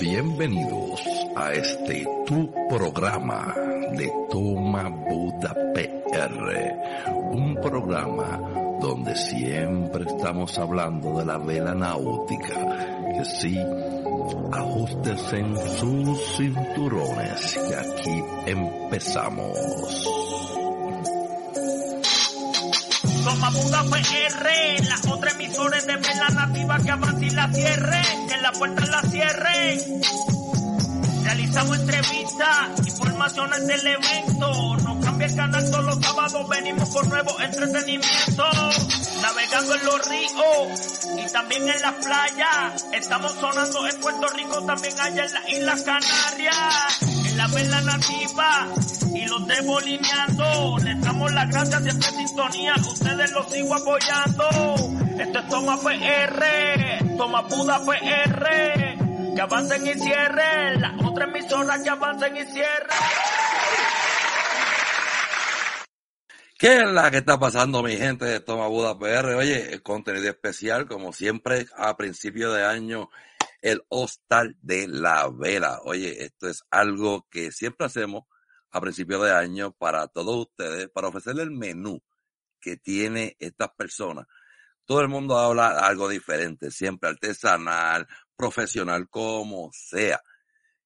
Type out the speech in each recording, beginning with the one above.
Bienvenidos a este tu programa de Toma Buda PR, un programa donde siempre estamos hablando de la vela náutica, que sí, ajustes en sus cinturones, que aquí empezamos. Toma Buda PR, las otras emisoras de vela nativa que abran la cierre, que la puerta la cierre. Realizamos entrevistas, informaciones del evento. No cambia el canal todos los sábados, venimos con nuevo entretenimiento. Navegando en los ríos y también en las playas. Estamos sonando en Puerto Rico, también allá en las Islas Canarias. En la vela nativa y los debo lineando. Les damos las gracias siempre en sintonía, ustedes los sigo apoyando. Esto es Toma PR, Toma Buda PR. Que avancen y cierren, las otras emisoras que avancen y cierren. ¿Qué es la que está pasando, mi gente de Toma Buda PR? Oye, contenido especial, como siempre, a principio de año, el hostal de la vela. Oye, esto es algo que siempre hacemos a principio de año para todos ustedes, para ofrecerle el menú que tiene estas personas. Todo el mundo habla algo diferente, siempre artesanal, profesional, como sea.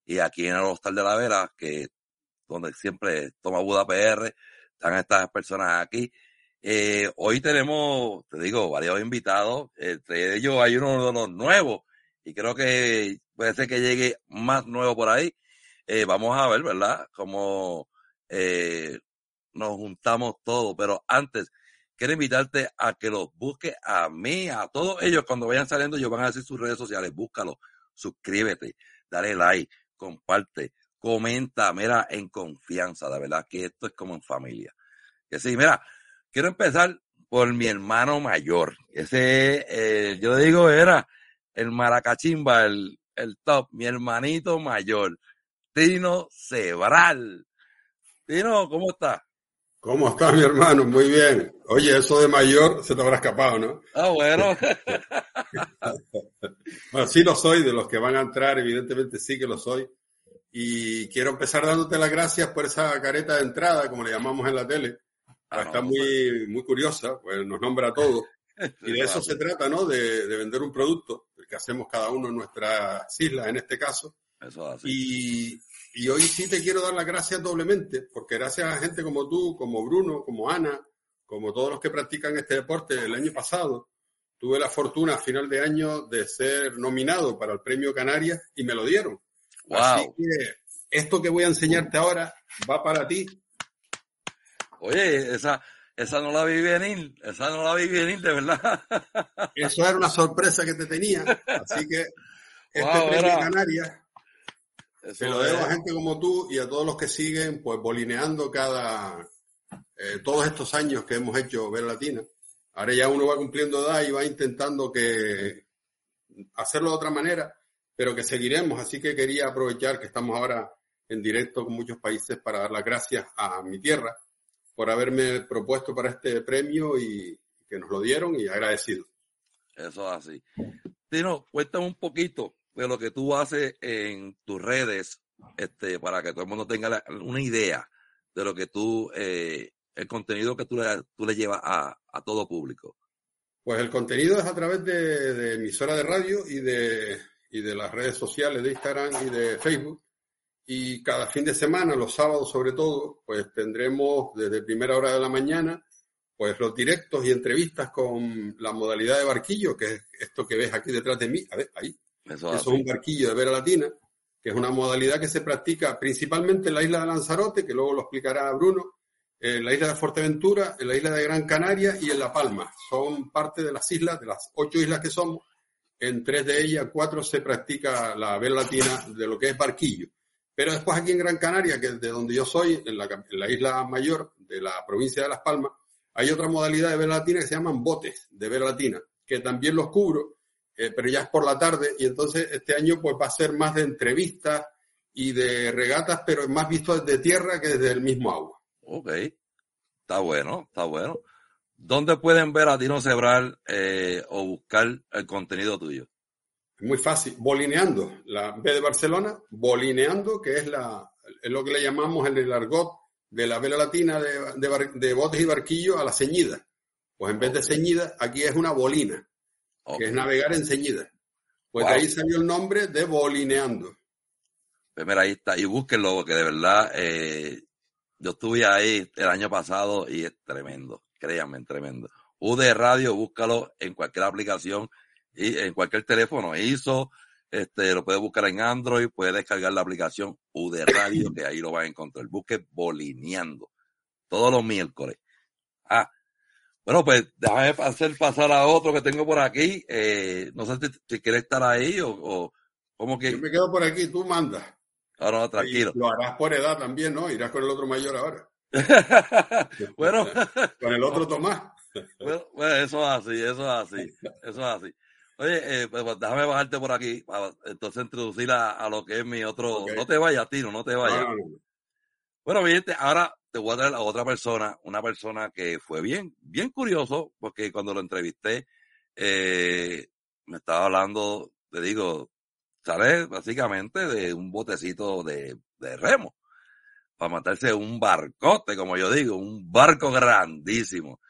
Y aquí en el Hostal de la Vera, que donde siempre toma Buda PR, están estas personas aquí. Eh, hoy tenemos, te digo, varios invitados. Entre ellos hay uno de los nuevos y creo que puede ser que llegue más nuevo por ahí. Eh, vamos a ver, ¿verdad? Cómo eh, nos juntamos todos. Pero antes, quiero invitarte a que los busques a mí, a todos ellos. Cuando vayan saliendo, ellos van a decir sus redes sociales. Búscalo, suscríbete, dale like, comparte, comenta, mira, en confianza. La verdad que esto es como en familia. Que sí, mira, quiero empezar por mi hermano mayor. Ese, eh, yo digo, era el maracachimba, el, el top, mi hermanito mayor, Tino Cebral. Tino, ¿cómo está? ¿Cómo está mi hermano? Muy bien. Oye, eso de mayor se te habrá escapado, ¿no? Ah, bueno. bueno, sí lo soy, de los que van a entrar, evidentemente sí que lo soy. Y quiero empezar dándote las gracias por esa careta de entrada, como le llamamos en la tele. Ah, Está no, muy, muy curiosa, pues nos nombra a todos. Y de eso se trata, ¿no? De, de vender un producto, el que hacemos cada uno en nuestras islas, en este caso. Eso es así. Y, y hoy sí te quiero dar las gracias doblemente, porque gracias a gente como tú, como Bruno, como Ana, como todos los que practican este deporte, el año pasado tuve la fortuna a final de año de ser nominado para el Premio Canarias y me lo dieron. Así Wow. que esto que voy a enseñarte ahora va para ti. Oye, esa, esa no la vi venir, esa no la vi venir, de verdad. Eso era una sorpresa que te tenía. Así que este Wow, Premio era- Canarias Eso Se lo debo es- a gente como tú y a todos los que siguen, pues bolineando cada, eh, todos estos años que hemos hecho Ver Latina. Ahora ya uno va cumpliendo edad y va intentando que hacerlo de otra manera, pero que seguiremos. Así que quería aprovechar que estamos ahora en directo con muchos países para dar las gracias a mi tierra por haberme propuesto para este premio y que nos lo dieron y agradecido. Eso es así. Tino, cuéntame un poquito de lo que tú haces en tus redes, este, para que todo el mundo tenga una idea de lo que tú, eh, el contenido que tú le, tú le llevas a, a todo público. Pues el contenido es a través de, de emisora de radio y de, y de las redes sociales de Instagram y de Facebook. Y cada fin de semana, los sábados sobre todo, pues tendremos desde primera hora de la mañana, pues los directos y entrevistas con la modalidad de barquillo, que es esto que ves aquí detrás de mí. A ver, ahí. Eso es un barquillo de Vera Latina, que es una modalidad que se practica principalmente en la isla de Lanzarote, que luego lo explicará Bruno, en la isla de Fuerteventura, en la isla de Gran Canaria y en La Palma. Son parte de las islas, de las ocho islas que somos. En tres de ellas, cuatro se practica la Vera Latina de lo que es barquillo. Pero después aquí en Gran Canaria, que es de donde yo soy, en la, cap- en la isla mayor de la provincia de Las Palmas, hay otra modalidad de Vera Latina que se llaman botes de Vera Latina, que también los cubro eh, pero ya es por la tarde y entonces este año pues va a ser más de entrevistas y de regatas, pero más visto desde tierra que desde el mismo agua. Ok. Está bueno, está bueno. ¿Dónde pueden ver a Tino Cebral eh, o buscar el contenido tuyo? Muy fácil. Bolineando, la B de Barcelona, bolineando, que es, la, es lo que le llamamos en el argot de la vela latina de, de, de botes y barquillos a la ceñida. Pues en vez de ceñida, aquí es una bolina, que es navegar en ceñida. Pues de ahí salió el nombre de Bolineando. Pues mira, ahí está. Y búsquenlo, porque de verdad, eh, yo estuve ahí el año pasado y es tremendo. Créanme, tremendo. UD Radio, búscalo en cualquier aplicación y en cualquier teléfono. hizo este, lo puede buscar en Android, puede descargar la aplicación UD Radio, que ahí lo va a encontrar. Busque Bolineando. Todos los miércoles. Ah, bueno, pues déjame hacer pasar a otro que tengo por aquí. Eh, no sé si, si quiere estar ahí o, o como que. Yo me quedo por aquí, tú mandas. No, no, tranquilo. Y lo harás por edad también, ¿no? Irás con el otro mayor ahora. bueno. con el otro Tomás. bueno, bueno, eso es así, eso es así, eso es así. Oye, eh, pues, pues, déjame bajarte por aquí para entonces introducir a, a lo que es mi otro. No te vayas, Tino, no te vayas. No, no, no. Bueno, mi gente, ahora te voy a traer a otra persona, una persona que fue bien, bien curioso, porque cuando lo entrevisté, eh, me estaba hablando, te digo, sale básicamente de un botecito de, de remo, para matarse un barcote, como yo digo, un barco grandísimo.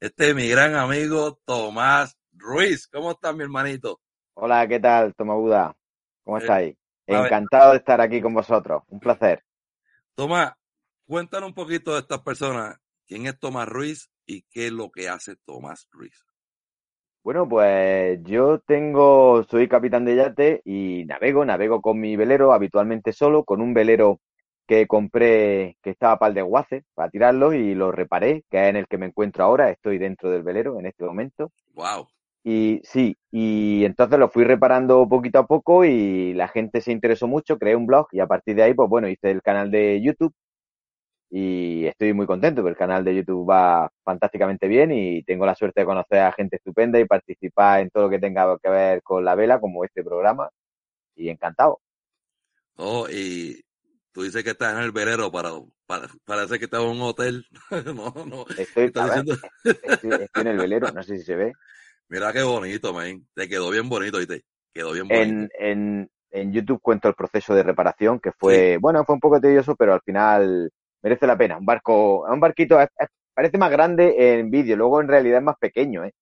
Este es mi gran amigo Tomás Ruiz. ¿Cómo estás, mi hermanito? Hola, ¿qué tal, Tomabuda? ¿Cómo Eh, estáis? Encantado de estar aquí con vosotros. Un placer. Tomás, cuéntanos un poquito de estas personas. ¿Quién es Tomás Ruiz y qué es lo que hace Tomás Ruiz? Bueno, pues yo tengo, soy capitán de yate y navego, navego con mi velero, habitualmente solo, con un velero que compré que estaba para el desguace, para tirarlo y lo reparé, que es en el que me encuentro ahora, estoy dentro del velero en este momento. Wow. Y sí, y entonces lo fui reparando poquito a poco y la gente se interesó mucho, creé un blog y a partir de ahí, pues bueno, hice el canal de YouTube y estoy muy contento, porque el canal de YouTube va fantásticamente bien y tengo la suerte de conocer a gente estupenda y participar en todo lo que tenga que ver con la vela, como este programa, y encantado. Oh, y tú dices que estás en el velero para, para- parece que estás en un hotel. no, no. Estoy, Estás a ver, diciendo, estoy, estoy en el velero, no sé si se ve. mira qué bonito, man. Te quedó bien bonito y te quedó bien bonito. En, en, en YouTube cuento el proceso de reparación, que fue, bueno, fue un poco tedioso, pero al final merece la pena. Un barco, un barquito es- es- parece más grande en vídeo, luego en realidad es más pequeño, ¿eh?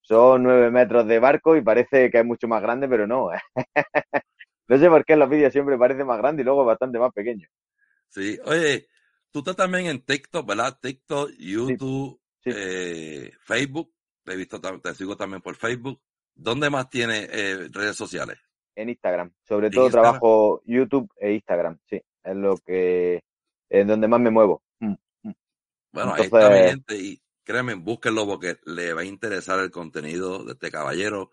Son nueve metros de barco y parece que es mucho más grande, pero no. No sé por qué en los vídeos siempre parece más grande y luego bastante más pequeño. Sí, oye, tú estás también en TikTok, ¿verdad? TikTok, YouTube, sí. eh, Facebook. Te he visto, te sigo también por Facebook. ¿Dónde más tienes eh, redes sociales? En Instagram. Sobre ¿En todo Instagram? trabajo YouTube e Instagram, sí. Es lo que, en donde más me muevo. Mm. Bueno, ahí está mi Entonces- gente y créanme, búsquenlo porque le va a interesar el contenido de este caballero.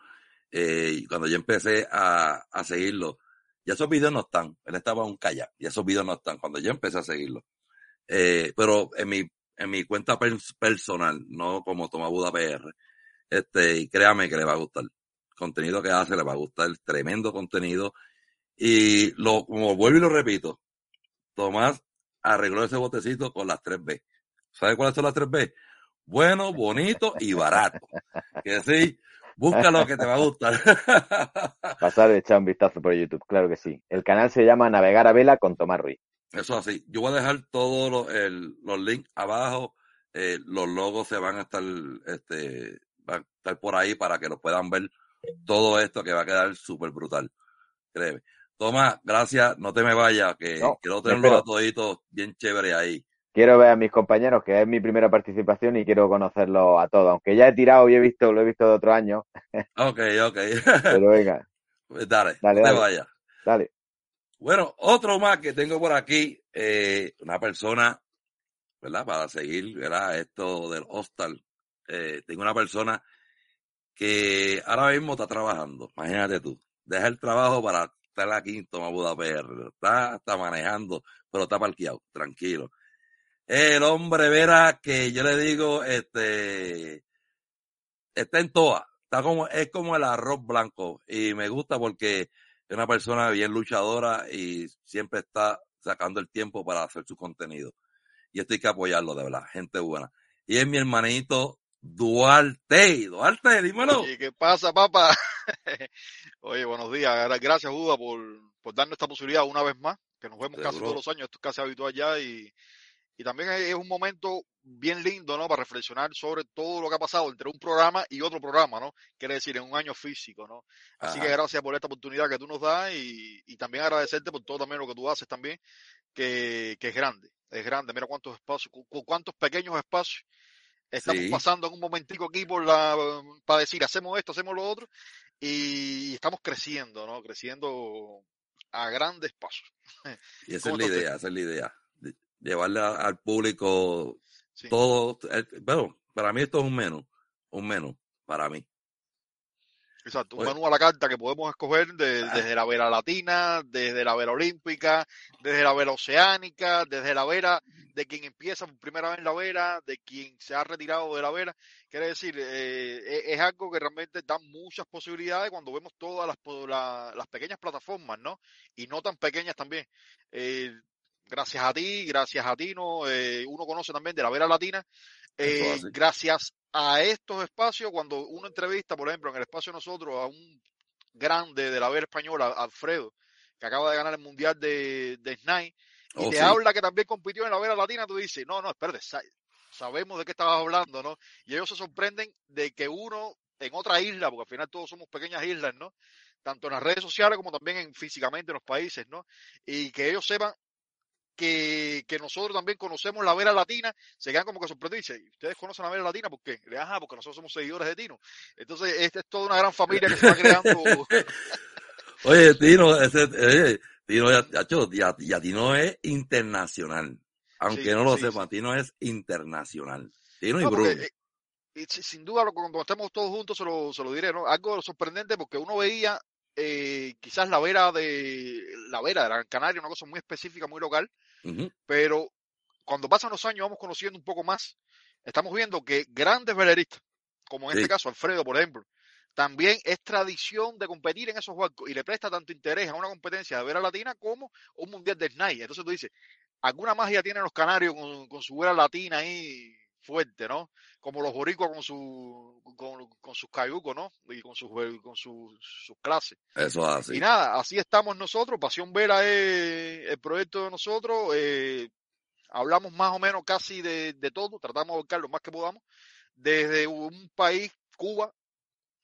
Eh, y cuando yo empecé a, a seguirlo, ya esos videos no están. Él estaba un kayak y esos videos no están cuando yo empecé a seguirlo. Eh, pero en mi, en mi cuenta pers- personal, no como Toma Buda PR, este, y créame que le va a gustar. El contenido que hace le va a gustar, tremendo contenido. Y lo, como vuelvo y lo repito, Tomás arregló ese botecito con las 3B. ¿Sabe cuáles son las 3B? Bueno, bonito y barato. Que sí, búscalo que te va a gustar. Pasar echar un vistazo por YouTube, claro que sí. El canal se llama Navegar a Vela con Tomás Ruiz. Eso así. Yo voy a dejar todos los, el- los links abajo. eh, los logos se van a estar, este, van a estar por ahí para que los puedan ver todo esto que va a quedar súper brutal. Créeme. Tomás, gracias. No te me vayas, que No, quiero tenerlos a toditos bien chévere ahí. Quiero ver a mis compañeros, que es mi primera participación y quiero conocerlos a todos. Aunque ya he tirado y he visto, lo he visto de otro año, Ok, ok. pero venga, Pues dale, Dale, no te dale. vayas. dale. Bueno, otro más que tengo por aquí, eh, una persona, ¿verdad? Para seguir, ¿verdad? Esto del hostal. Eh, tengo una persona que ahora mismo está trabajando. Imagínate tú. Deja el trabajo para estar aquí en Toma Buda PR. Está, está manejando, pero está parqueado, tranquilo. El hombre, verá, que yo le digo, este, está en toa. Está como, es como el arroz blanco. Y me gusta porque es una persona bien luchadora y siempre está sacando el tiempo para hacer su contenido. Y esto hay que apoyarlo, de verdad, gente buena. Y es mi hermanito Duarte. Duarte, dímelo. ¿Y qué pasa, papá? Oye, buenos días. Gracias, Buda, por, por darnos esta posibilidad una vez más, que nos vemos casi todos los años, esto es casi habitual ya y, y también es un momento bien lindo, ¿no? Para reflexionar sobre todo lo que ha pasado entre un programa y otro programa, ¿no? Quiere decir, en un año físico, ¿no? Así que gracias por esta oportunidad que tú nos das y, y, también agradecerte por todo también lo que tú haces también, que, que es grande, es grande. Mira cuántos espacios, cuántos pequeños espacios estamos pasando en un momentico aquí por la, para decir, hacemos esto, hacemos lo otro, y estamos creciendo, ¿no? Creciendo a grandes pasos. Y esa es la idea, esa es la idea llevarle al público todo. Bueno, para mí esto es un menú, un menú, para mí. Exacto, un menú a la carta que podemos escoger ah. desde la vera latina, desde la vera olímpica, desde la vera oceánica, desde la vera de quien empieza por primera vez en la vera, de quien se ha retirado de la vera. Quiere decir, eh, e, es algo que realmente da muchas posibilidades cuando vemos todas las, las pequeñas plataformas, ¿no? Y no tan pequeñas también. Eh, gracias a ti, gracias a Tino, eh, uno conoce también de la Vera Latina, eh, gracias a estos espacios, cuando uno entrevista, por ejemplo, en el espacio de nosotros, a un grande de la Vera Española, Alfredo, que acaba de ganar el Mundial de, de SNAI, y oh, te habla que también compitió en la Vera Latina, tú dices, no, no, espérate, sabemos de qué estabas hablando, ¿no? Y ellos se sorprenden de que uno en otra isla, porque al final todos somos pequeñas islas, ¿no? Tanto en las redes sociales como también en, físicamente en los países, ¿no? Y que ellos sepan que, que, nosotros también conocemos la vera latina, se quedan como que sorprendidos y ¿ustedes conocen la vera latina? ¿Por qué? Ajá, porque nosotros somos seguidores de Tino. Entonces, esta es toda una gran familia que se va creando. oye, Tino, ese, oye, Tino ya, ya, Tino es internacional. Aunque no lo sepan, Tino es internacional. Tino y Bruno. Eh, y sin duda, cuando estemos todos juntos se lo, se lo diré, ¿no? Algo sorprendente porque uno veía eh, quizás la vera de la vera de la Canaria, una cosa muy específica, muy local, pero cuando pasan los años vamos conociendo un poco más. Estamos viendo que grandes veleristas, como en este caso Alfredo, por ejemplo, también es tradición de competir en esos barcos y le presta tanto interés a una competencia de vera latina como un mundial de SNAI. Entonces tú dices, alguna magia tienen los canarios con, con su vera latina ahí fuerte, ¿no? Como los boricuas con su con, con sus cayucos, ¿no? Y con sus con sus, sus clases. Eso así. Y nada, así estamos nosotros. Pasión Vera es el proyecto de nosotros. Eh, hablamos más o menos casi de, de todo, tratamos de buscar lo más que podamos. Desde un país, Cuba,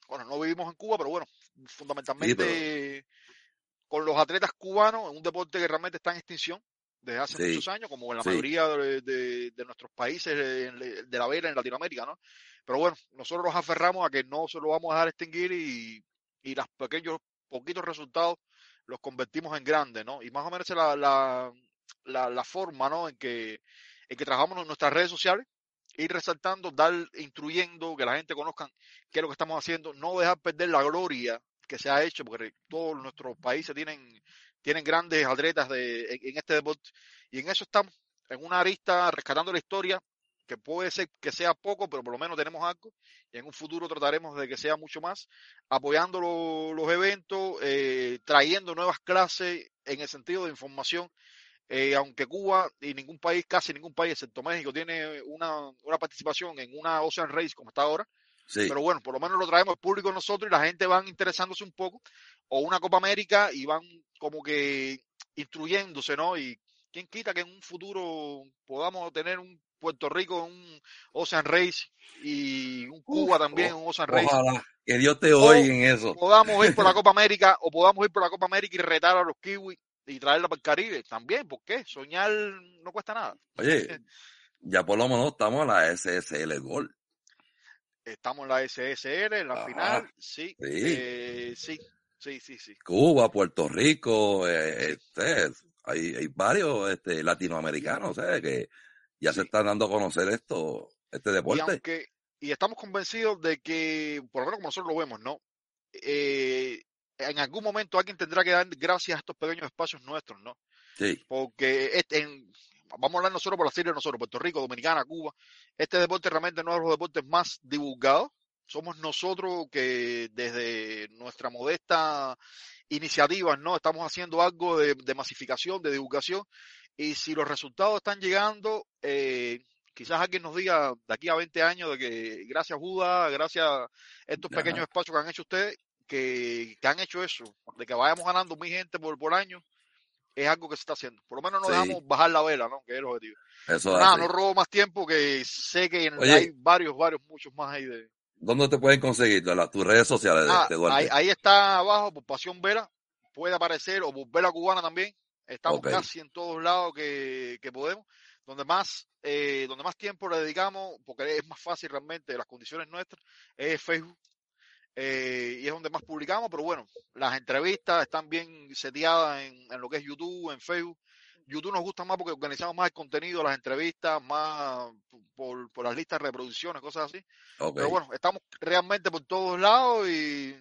bueno, no vivimos en Cuba, pero bueno, fundamentalmente con los atletas cubanos, en un deporte que realmente está en extinción, desde hace muchos años, como en la mayoría de, nuestros países de la vela en Latinoamérica, ¿no? Pero bueno, nosotros nos aferramos a que no se lo vamos a dejar extinguir y, y los pequeños, poquitos resultados los convertimos en grandes, ¿no? Y más o menos la, la, la, la forma, ¿no? En que, en que trabajamos en nuestras redes sociales, ir resaltando, dar, instruyendo, que la gente conozca qué es lo que estamos haciendo, no dejar perder la gloria que se ha hecho, porque todos nuestros países tienen tienen grandes atletas de, en, este deporte. Y en eso estamos, en una arista rescatando la historia que puede ser que sea poco, pero por lo menos tenemos algo. Y en un futuro trataremos de que sea mucho más, apoyando los eventos, eh, trayendo nuevas clases en el sentido de información, eh, aunque Cuba y ningún país, casi ningún país, excepto México, tiene una, una participación en una Ocean Race como está ahora, pero bueno, por lo menos lo traemos al público nosotros y la gente van interesándose un poco, o una Copa América y van como que instruyéndose, ¿no? Y quién quita que en un futuro podamos tener un Puerto Rico, un Ocean Race y un Cuba también, un Ocean Race. Ojalá, que Dios te oiga en eso. Podamos ir por la Copa América o podamos ir por la Copa América y retar a los kiwis y traerla para el Caribe. También, ¿por qué? Soñar no cuesta nada. Oye, ya por lo menos estamos en la SSL Gol. Estamos en la SSL, en la final, sí, eh, sí, sí, sí, sí. Cuba, Puerto Rico, eh, este, hay, hay varios este, latinoamericanos ¿sabes? que ya se están dando a conocer esto, este deporte. Y, y estamos convencidos de que, por lo menos como nosotros lo vemos, ¿no? Eh, en algún momento alguien tendrá que dar gracias a estos pequeños espacios nuestros, ¿no? Sí. Porque este, en, vamos a hablar nosotros por la serie de nosotros, Puerto Rico, Dominicana, Cuba, este deporte realmente no es los deportes más divulgados. Somos nosotros que desde nuestra modesta iniciativa, ¿no? Estamos haciendo algo de, masificación, de divulgación. Y si los resultados están llegando, eh, quizás alguien nos diga de aquí a 20 años de que gracias Buda, gracias a estos pequeños espacios que han hecho ustedes, que, que han hecho eso, de que vayamos ganando mil gente por, por año, es algo que se está haciendo. Por lo menos no Sí. dejamos bajar la vela, ¿no? Que es el objetivo. Eso Nada, no robo más tiempo que sé que Oye. hay varios, varios, muchos más ahí de... ¿Dónde te pueden conseguir? Las tus redes sociales Ah, de Duarte. ahí, ahí está abajo, por Pasión Vera, puede aparecer, o por Vela Cubana también. Estamos casi en todos lados que, que podemos. Donde más, eh, donde más tiempo le dedicamos, porque es más fácil realmente, las condiciones nuestras, es Facebook. eh, y es donde más publicamos, pero bueno, las entrevistas están bien seteadas en, en lo que es YouTube, en Facebook. YouTube nos gusta más porque organizamos más el contenido, las entrevistas, más por, por las listas de reproducciones, cosas así. Ok. Pero bueno, estamos realmente por todos lados y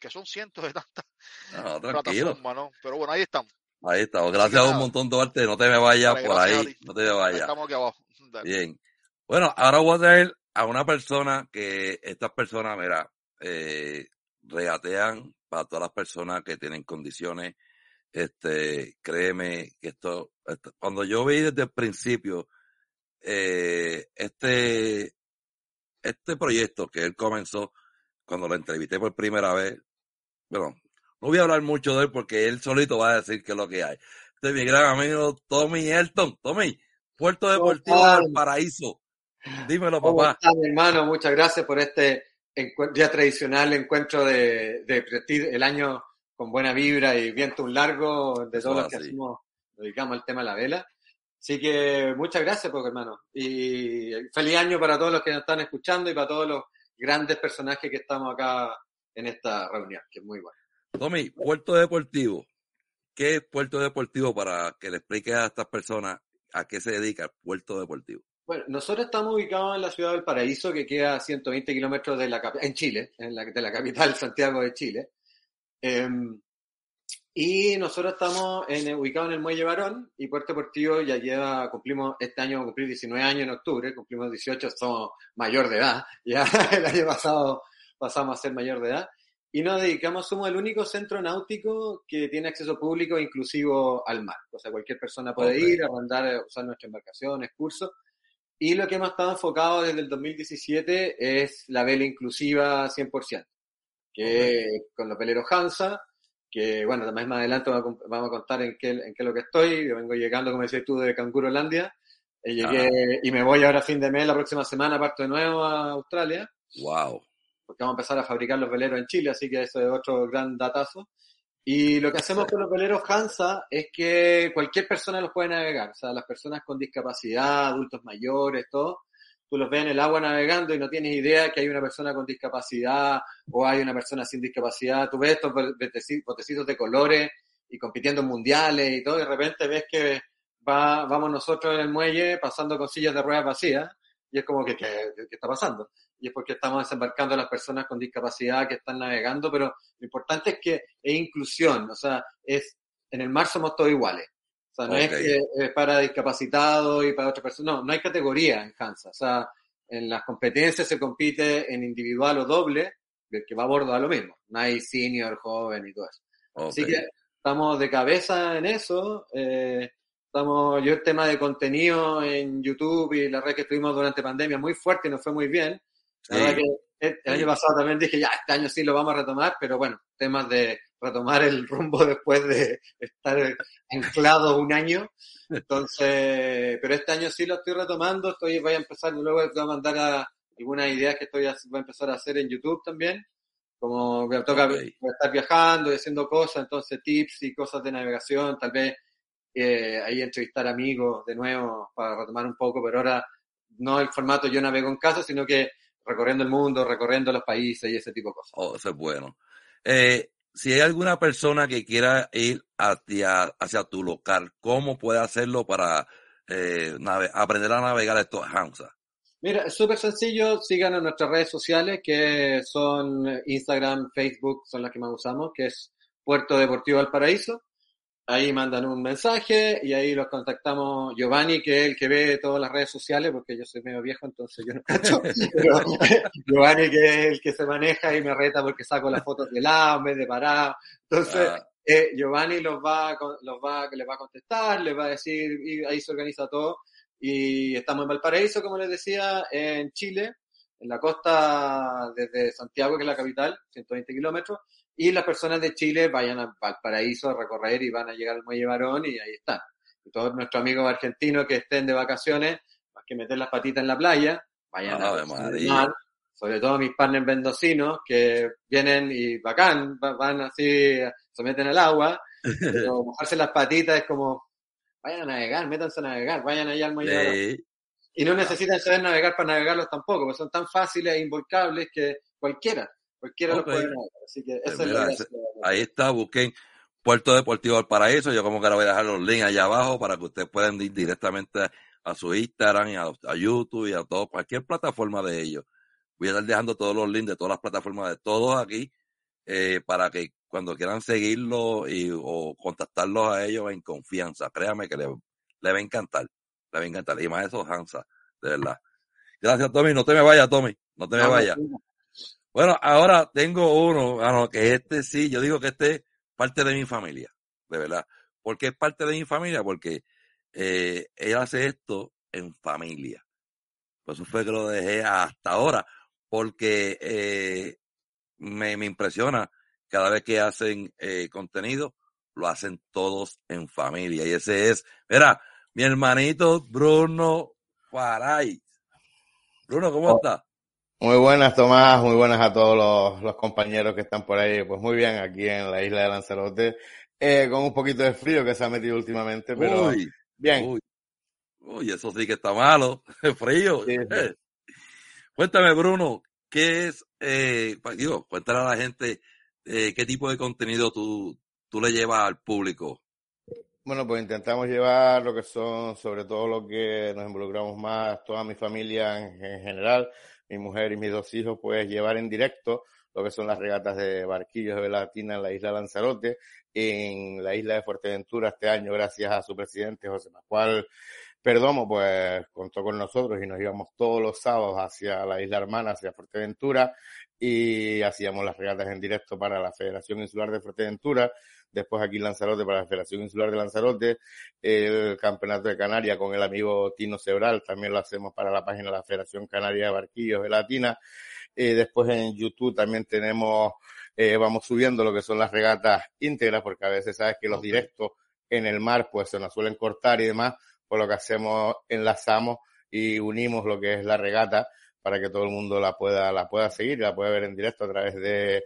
que son cientos de tantas No, tranquilo. plataformas, ¿no? Pero bueno, ahí estamos. Ahí. Así Gracias a un montón, Duarte. No te me vayas Dale, por ahí. No te me vayas. estamos aquí abajo. Dale. Bien. Bueno, ahora voy a traer a una persona que estas personas, mira, eh, regatean para todas las personas que tienen condiciones. Este, créeme que esto, esto- cuando yo vi desde el principio, eh, este, este proyecto que él comenzó, cuando lo entrevisté por primera vez, bueno, no voy a hablar mucho de él porque él solito va a decir qué es lo que hay. Este es mi gran amigo Tommy Elton. Tommy, Puerto Deportivo del Paraíso. Dímelo, ¿Cómo papá. hermano? Muchas gracias por este día tradicional encuentro de, de Prestige, el año con buena vibra y viento un largo de todos los es que así. hacemos, dedicamos al tema de la vela. Así que muchas gracias, porque hermano. Y feliz año para todos los que nos están escuchando y para todos los grandes personajes que estamos acá en esta reunión, que es muy bueno. Tommy, Puerto Deportivo. ¿Qué es Puerto Deportivo para que le explique a estas personas a qué se dedica el Puerto Deportivo? Bueno, nosotros estamos ubicados en la ciudad del Paraíso, que queda a 120 kilómetros de la en Chile, en la, de la capital Santiago de Chile. Em, y nosotros estamos en, ubicados en el Muelle Barón y Puerto Deportivo ya lleva, cumplimos, este año cumplir 19 años en octubre, cumplimos 18, somos mayor de edad, ya el año pasado pasamos a ser mayor de edad. Y nos dedicamos, somos el único centro náutico que tiene acceso público e inclusivo al mar. O sea, cualquier persona puede Ok. ir, arrendar, usar nuestras embarcaciones, cursos. Y lo que hemos estado enfocado desde el 2017 es la vela inclusiva 100%, que con los veleros Hansa, que bueno, también más adelante vamos a, contar en qué, en qué es lo que estoy. Yo vengo llegando, como decías tú, de Cangurolandia. Eh, llegué y me voy ahora a fin de mes, la próxima semana parto de nuevo a Australia, Wow. porque vamos a empezar a fabricar los veleros en Chile, así que eso es otro gran datazo. Y lo que hacemos con los veleros Hansa es que cualquier persona los puede navegar, o sea, las personas con discapacidad, adultos mayores, todo. Tú los ves en el agua navegando y no tienes idea que hay una persona con discapacidad o hay una persona sin discapacidad. Tú ves estos boteci- botecitos de colores y compitiendo en mundiales y todo, y de repente ves que va, vamos nosotros en el muelle pasando con sillas de ruedas vacías y es como que, ¿qué, qué está pasando? Y es porque estamos desembarcando a las personas con discapacidad que están navegando, pero lo importante es que es inclusión, o sea, es en el mar somos todos iguales. O sea, no es Ok. que es para discapacitados y para otras personas, no, no hay categoría en Hansa. O sea, en las competencias se compite en individual o doble, el que va a bordo da lo mismo. No hay senior, joven y todo eso. Así Ok. que estamos de cabeza en eso. eh, estamos, yo el tema de contenido en YouTube y la red que estuvimos durante pandemia muy fuerte y nos fue muy bien. La Sí. verdad que el, el Sí. año pasado también dije, ya, este año sí lo vamos a retomar, pero bueno, temas de retomar el rumbo después de estar anclado un año. Entonces, pero este año sí lo estoy retomando, estoy, voy a empezar, luego voy a mandar a, algunas ideas que estoy, voy a empezar a hacer en YouTube también, como me toca Ok. voy a estar viajando y haciendo cosas, entonces tips y cosas de navegación, tal vez eh, ahí entrevistar amigos de nuevo para retomar un poco, pero ahora no el formato yo navego en casa, sino que recorriendo el mundo, recorriendo los países y ese tipo de cosas. Oh, eso es bueno. Eh, si hay alguna persona que quiera ir hacia, hacia tu local, ¿cómo puede hacerlo para eh, aprender a navegar estos Hansa? Mira, es súper sencillo, síganos en nuestras redes sociales, que son Instagram, Facebook, son las que más usamos, que es Puerto Deportivo Valparaíso. Ahí mandan un mensaje y ahí los contactamos Giovanni, que es el que ve todas las redes sociales, porque yo soy medio viejo, entonces yo no cacho. Pero Giovanni, que es el que se maneja y me reta porque saco las fotos de lado en vez de parado. Entonces, Ah, eh, Giovanni los va, los va, les va a contestar, les va a decir, y ahí se organiza todo. Y estamos en Valparaíso, como les decía, en Chile, en la costa desde Santiago, que es la capital, 120 kilómetros, y las personas de Chile vayan a Valparaíso a recorrer y van a llegar al Muelle Barón y ahí están. Y todos nuestros amigos argentinos que estén de vacaciones, más que meter las patitas en la playa, vayan a mar, sobre todo mis partners mendocinos que vienen y bacán, van así, se meten al agua, pero mojarse las patitas es como, vayan a navegar, métanse a navegar, vayan allá al Muelle Y no necesitan saber navegar para navegarlos tampoco, porque son tan fáciles e involcables que cualquiera, cualquiera los puede navegar. Así que pues es ahí está, busquen Puerto Deportivo del Paraíso. Yo como que ahora voy a dejar los links allá abajo para que ustedes puedan ir directamente a su Instagram y a, YouTube y a todo, cualquier plataforma de ellos. Voy a estar dejando todos los links de todas las plataformas de todos aquí eh, para que cuando quieran seguirlo y, o contactarlos a ellos en confianza, créame que le, le va a encantar, le va a encantar. Y más eso, Hansa, de verdad. Gracias, Tommy. No te me vayas, Tommy. No te me vayas. Bueno, ahora tengo uno, bueno, que este sí, yo digo que este es parte de mi familia, de verdad. ¿Por qué es parte de mi familia? Porque eh, él hace esto en familia. Por eso fue que lo dejé hasta ahora, porque eh, me, me, impresiona cada vez que hacen eh, contenido, lo hacen todos en familia. Y ese es, mira, mi hermanito Bruno Faray. Bruno, ¿cómo oh, está? Muy buenas, Tomás. Muy buenas a todos los, compañeros que están por ahí. Pues muy bien, aquí en la isla de Lanzarote. Eh, con un poquito de frío que se ha metido últimamente, pero bien. Uy. eso sí que está malo. frío. Cuéntame, Bruno, ¿qué es, eh, digo, cuéntale a la gente eh, qué tipo de contenido tú, tú le llevas al público. Bueno, pues intentamos llevar lo que son, sobre todo lo que nos involucramos más, toda mi familia en, general, mi mujer y mis dos hijos, pues llevar en directo lo que son las regatas de barquillos de Latina en la isla Lanzarote, en la isla de Fuerteventura este año, gracias a su presidente José Pascual Perdomo, pues contó con nosotros y nos íbamos todos los sábados hacia la isla hermana, hacia Fuerteventura, y hacíamos las regatas en directo para la Federación Insular de Fuerteventura, después aquí en Lanzarote para la Federación Insular de Lanzarote, el Campeonato de Canarias con el amigo Tino Sebral, también lo hacemos para la página de la Federación Canaria de Barquillos de Latina, eh, después en YouTube también tenemos, eh, vamos subiendo lo que son las regatas íntegras, porque a veces sabes que los directos en el mar pues se nos suelen cortar y demás, por lo que hacemos, enlazamos y unimos lo que es la regata para que todo el mundo la pueda, la pueda seguir, la pueda ver en directo a través de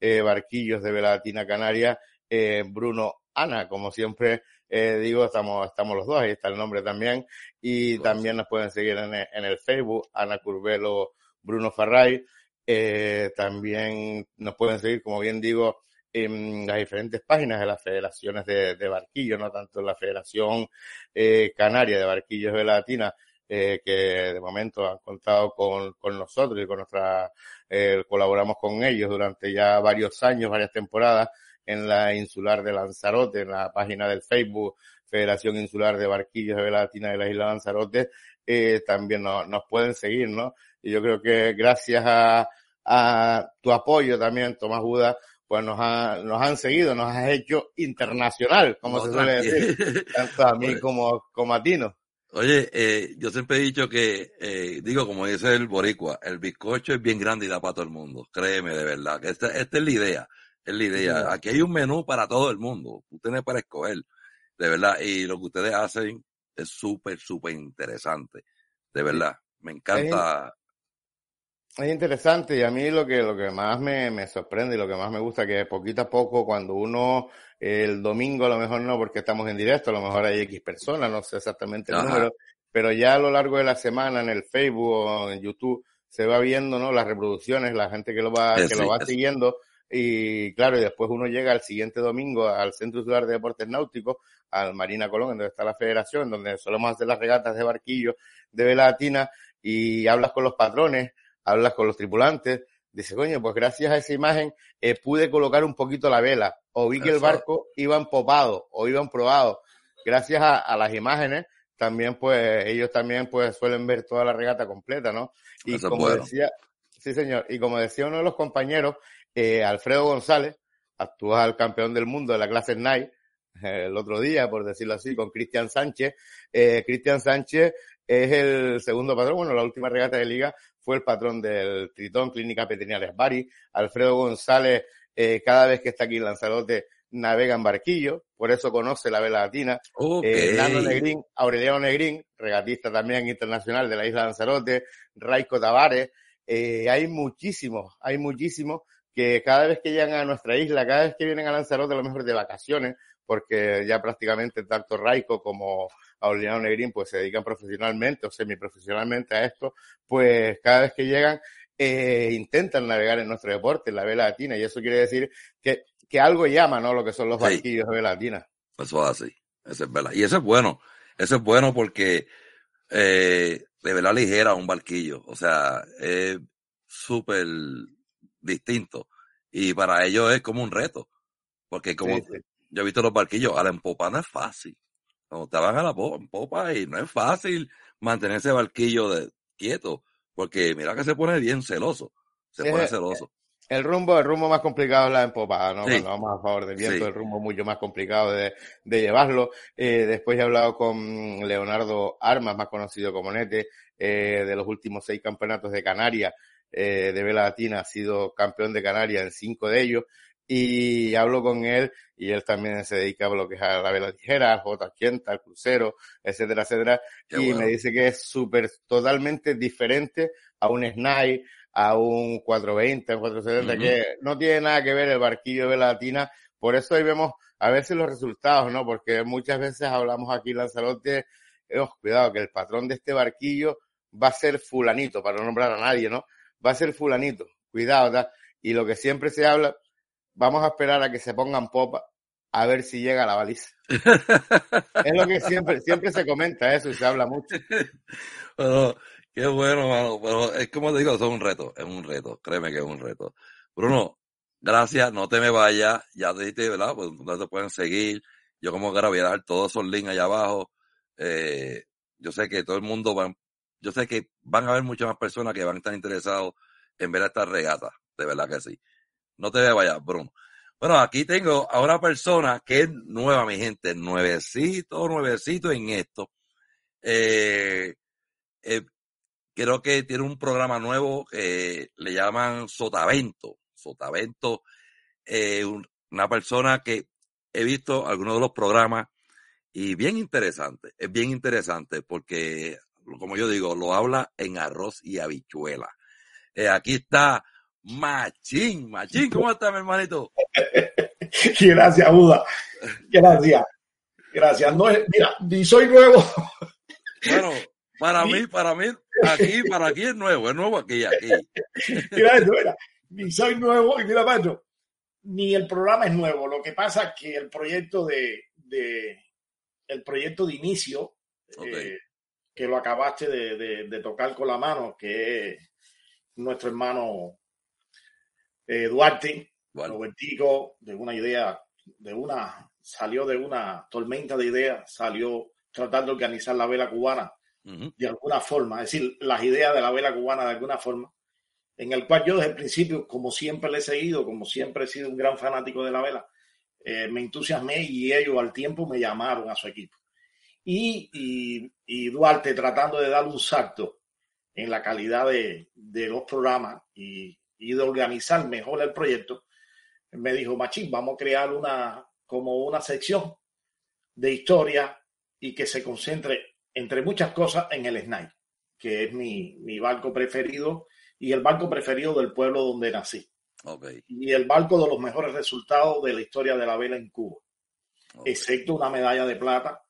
eh, Barquillos de Velatina Canaria, eh, Bruno Ana, como siempre eh, digo, estamos, estamos los dos, ahí está el nombre también, y también nos pueden seguir en, en, el Facebook, Ana Curvelo, Bruno Farray, eh, también nos pueden seguir, como bien digo, en las diferentes páginas de las federaciones de, de barquillos, no tanto la Federación eh, Canaria de Barquillos de Latina, eh, que de momento han contado con, con nosotros y con nuestra, eh, colaboramos con ellos durante ya varios años, varias temporadas en la insular de Lanzarote, en la página del Facebook Federación Insular de Barquillos de Latina de la isla Lanzarote, eh, también nos, nos pueden seguir, ¿no? Y yo creo que gracias a, a tu apoyo también, Tomás Buda, pues nos, ha, nos han seguido, nos has hecho internacional, como se suele decir, tanto a mí como, como a Tino. Oye, eh, yo siempre he dicho que, eh, digo, como dice el boricua, el bizcocho es bien grande y da para todo el mundo. Créeme, de verdad, que esta, esta es la idea. Es la idea. Aquí hay un menú para todo el mundo. Tú tienes para escoger, de verdad. Y lo que ustedes hacen es súper, súper interesante. De verdad. Me encanta es interesante y a mí lo que, lo que más me, me sorprende y lo que más me gusta que poquito a poco cuando uno el domingo a lo mejor no porque estamos en directo, a lo mejor hay X personas, no sé exactamente el número, pero ya a lo largo de la semana en el Facebook o en YouTube se va viendo, ¿no? Las reproducciones, la gente que lo va, que lo va siguiendo y claro, y después uno llega al siguiente domingo al Centro Insular de Deportes Náuticos, al Marina Colón, donde está la federación, donde solemos hacer las regatas de barquillo de vela latina y hablas con los patrones hablas con los tripulantes, dice, coño, pues gracias a esa imagen eh, pude colocar un poquito la vela, o vi que el barco iba empopado, o iba probado. Gracias a, las imágenes, también pues ellos también pues suelen ver toda la regata completa, ¿no? Y como decía, sí señor, y como decía uno de los compañeros, eh, Alfredo González, actual campeón del mundo de la clase Night, el otro día, por decirlo así, con Cristian Sánchez. Eh, Cristian Sánchez es el segundo patrón, bueno, la última regata de liga fue el patrón del Tritón Clínica Veterinarias Bari. Alfredo González eh, cada vez que está aquí en Lanzarote navega en barquillo, por eso conoce la vela latina. Okay. Eh, Negrín, Aureliano Negrín, regatista también internacional de la isla de Lanzarote, Raico Tavares, eh, hay muchísimos, hay muchísimos que cada vez que llegan a nuestra isla, cada vez que vienen a Lanzarote, a lo mejor de vacaciones, porque ya prácticamente tanto Raico como Aureliano Negrín pues se dedican profesionalmente o semiprofesionalmente a esto, pues cada vez que llegan eh, intentan navegar en nuestro deporte, en la vela latina, y eso quiere decir que, que algo llama, ¿no? Lo que son los Sí. barquillos de vela latina. Eso es así. Eso es verdad. Y eso es bueno. Eso es bueno porque eh, de verdad ligera un barquillo. O sea, es súper distinto. Y para ellos es como un reto. Porque como Sí, sí. yo he visto los barquillos, a la empopa no es fácil. Cuando te van a la po- en popa y no es fácil mantener ese barquillo de, quieto. Porque mira que se pone bien celoso. Se Sí, pone eh, celoso. El rumbo, el rumbo más complicado es la empopada, ¿no? Sí. Cuando vamos a favor del viento, Sí. el rumbo mucho más complicado de, de llevarlo. Eh, después he hablado con Leonardo Armas, más conocido como Nete, eh, de los últimos seis campeonatos de Canarias, eh, de vela latina, ha sido campeón de Canarias en cinco de ellos. Y hablo con él, y él también se dedica a lo que es a la vela ligera, al J80, al crucero, etcétera, etcétera. Qué y bueno. me dice que es súper, totalmente diferente a un Snipe, a un 420, a un 470, Ujú. que no tiene nada que ver el barquillo de vela latina. Por eso ahí vemos a veces los resultados, ¿no? Porque muchas veces hablamos aquí en Lanzarote, oh, cuidado, que el patrón de este barquillo va a ser fulanito, para no nombrar a nadie, ¿no? Va a ser fulanito, cuidado, ¿tá? Y lo que siempre se habla, vamos a esperar a que se pongan popa a ver si llega la baliza. Es lo que siempre, siempre se comenta eso y se habla mucho. Pero, qué bueno. Pero es como te digo, eso es un reto, es un reto. Créeme que es un reto. Bruno, gracias, no te me vayas. Ya te diste, ¿verdad? Pues no te pueden seguir. Yo como que voy a dar todos esos links allá abajo. Eh, yo sé que todo el mundo va, yo sé que van a haber muchas más personas que van a estar interesados en ver esta regata. De verdad que sí. No te vayas, Bruno. Bueno, aquí tengo a una persona que es nueva, mi gente, nuevecito, nuevecito en esto. Eh, eh, creo que tiene un programa nuevo que le llaman Sotavento. Sotavento, eh, un- una persona que he visto algunos de los programas y bien interesante, es bien interesante porque, como yo digo, lo habla en arroz y habichuela. Eh, aquí está Machín, Machín, ¿cómo está mi hermanito? Gracias, Buda. Gracias. Gracias. No es, mira, ni soy nuevo. Bueno, para mí, para mí, aquí, para aquí es nuevo, es nuevo aquí, aquí. Mira mira. Ni soy nuevo. Y mira, macho, ni el programa es nuevo. Lo que pasa es que el proyecto de, de el proyecto de inicio, Ok. eh, que lo acabaste de, de- de tocar con la mano, que es nuestro hermano eh, Duarte, Bueno, Robertico, de una idea, de una, salió de una tormenta de ideas, salió tratando de organizar la vela cubana de alguna forma, es decir, las ideas de la vela cubana de alguna forma, en el cual yo desde el principio, como siempre le he seguido, como siempre he sido un gran fanático de la vela, eh, me entusiasmé y ellos al tiempo me llamaron a su equipo. Y, y, y Duarte tratando de dar un salto en la calidad de, de los programas y, y de organizar mejor el proyecto, me dijo, Machín, vamos a crear una, como una sección de historia y que se concentre, entre muchas cosas, en el Snipe, que es mi, mi barco preferido y el barco preferido del pueblo donde nací. Y el barco de los mejores resultados de la historia de la vela en Cuba, excepto una medalla de plata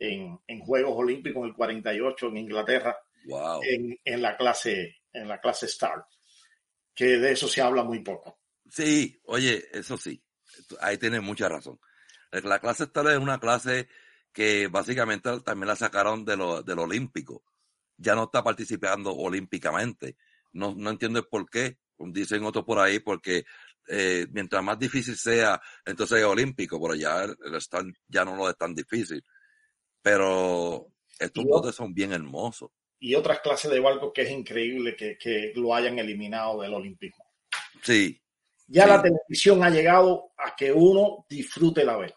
en, en Juegos Olímpicos en el 48 en Inglaterra, Wow. en, en la clase en la clase Star, que de eso se habla muy poco. Sí, oye, eso sí, ahí tienes mucha razón. La clase esta es una clase que básicamente también la sacaron de lo, del olímpico. Ya no está participando olímpicamente. No, no entiendo el por qué. Dicen otros por ahí porque eh, mientras más difícil sea, entonces es olímpico, pero ya el, el stand ya no lo es tan difícil. Pero estos botes son bien hermosos. Y otras clases de barcos que es increíble que, que lo hayan eliminado del olimpismo. Sí, Ya Sí. la televisión ha llegado a que uno disfrute la vela.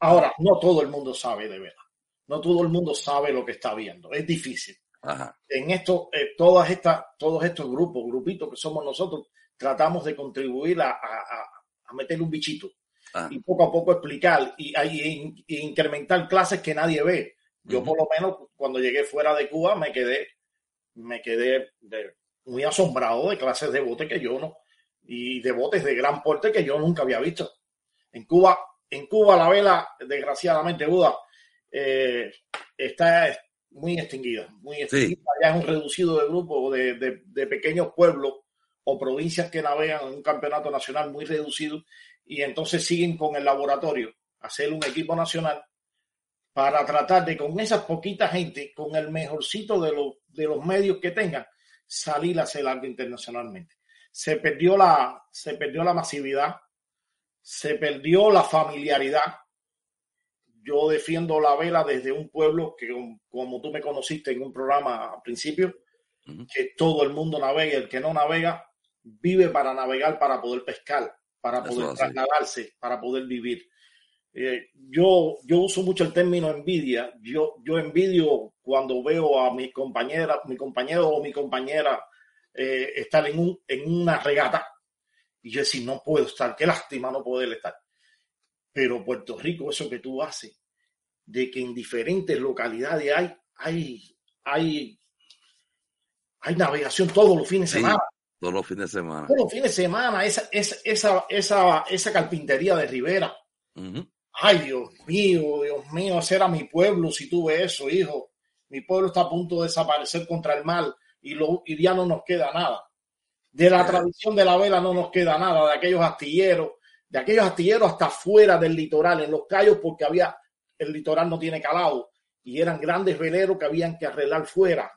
Ahora, no todo el mundo sabe de vela. No todo el mundo sabe lo que está viendo. Es difícil. ajá, En esto, eh, todas estas, todos estos grupos, grupitos que somos nosotros, tratamos de contribuir a, a- a- a meterle un bichito Ah, y poco a poco explicar y, y- y incrementar clases que nadie ve. Yo por lo menos cuando llegué fuera de Cuba me quedé, me quedé de- muy asombrado de clases de bote que yo no, y de botes de gran porte que yo nunca había visto. En Cuba, en Cuba la vela, desgraciadamente, Buda, eh, está muy extinguida, muy extinguida. Ya es un reducido de grupo de, de- de pequeños pueblos o provincias que navegan en un campeonato nacional muy reducido y entonces siguen con el laboratorio, hacer un equipo nacional para tratar de con esas poquita gente, con el mejorcito de los, de los medios que tengan, salir a hacer algo internacionalmente. Se perdió la, se perdió la masividad, se perdió la familiaridad. Yo defiendo la vela desde un pueblo que, como- tú me conociste en un programa al principio, que todo el mundo navega, el que no navega vive para navegar, para poder pescar, para poder trasladarse, para poder vivir. Eh, yo, yo uso mucho el término envidia. Yo, yo envidio cuando veo a mi compañera, mi compañero o mi compañera eh, estar en, un, en una regata y yo decir, no puedo estar, qué lástima no poder estar. Pero Puerto Rico, eso que tú haces, de que en diferentes localidades hay, hay, hay, hay navegación todos los fines de Sí. semana. Todos los fines de semana. Todos los fines de semana, esa, esa, esa, esa, esa carpintería de Rivera. Ay, Dios mío, Dios mío, ese era mi pueblo, si tú ves eso, hijo. Mi pueblo está a punto de desaparecer contra el mal y, lo, y ya no nos queda nada. De la tradición de la vela no nos queda nada, de aquellos astilleros, de aquellos astilleros hasta fuera del litoral, en los callos, porque había, el litoral no tiene calado, y eran grandes veleros que habían que arreglar fuera.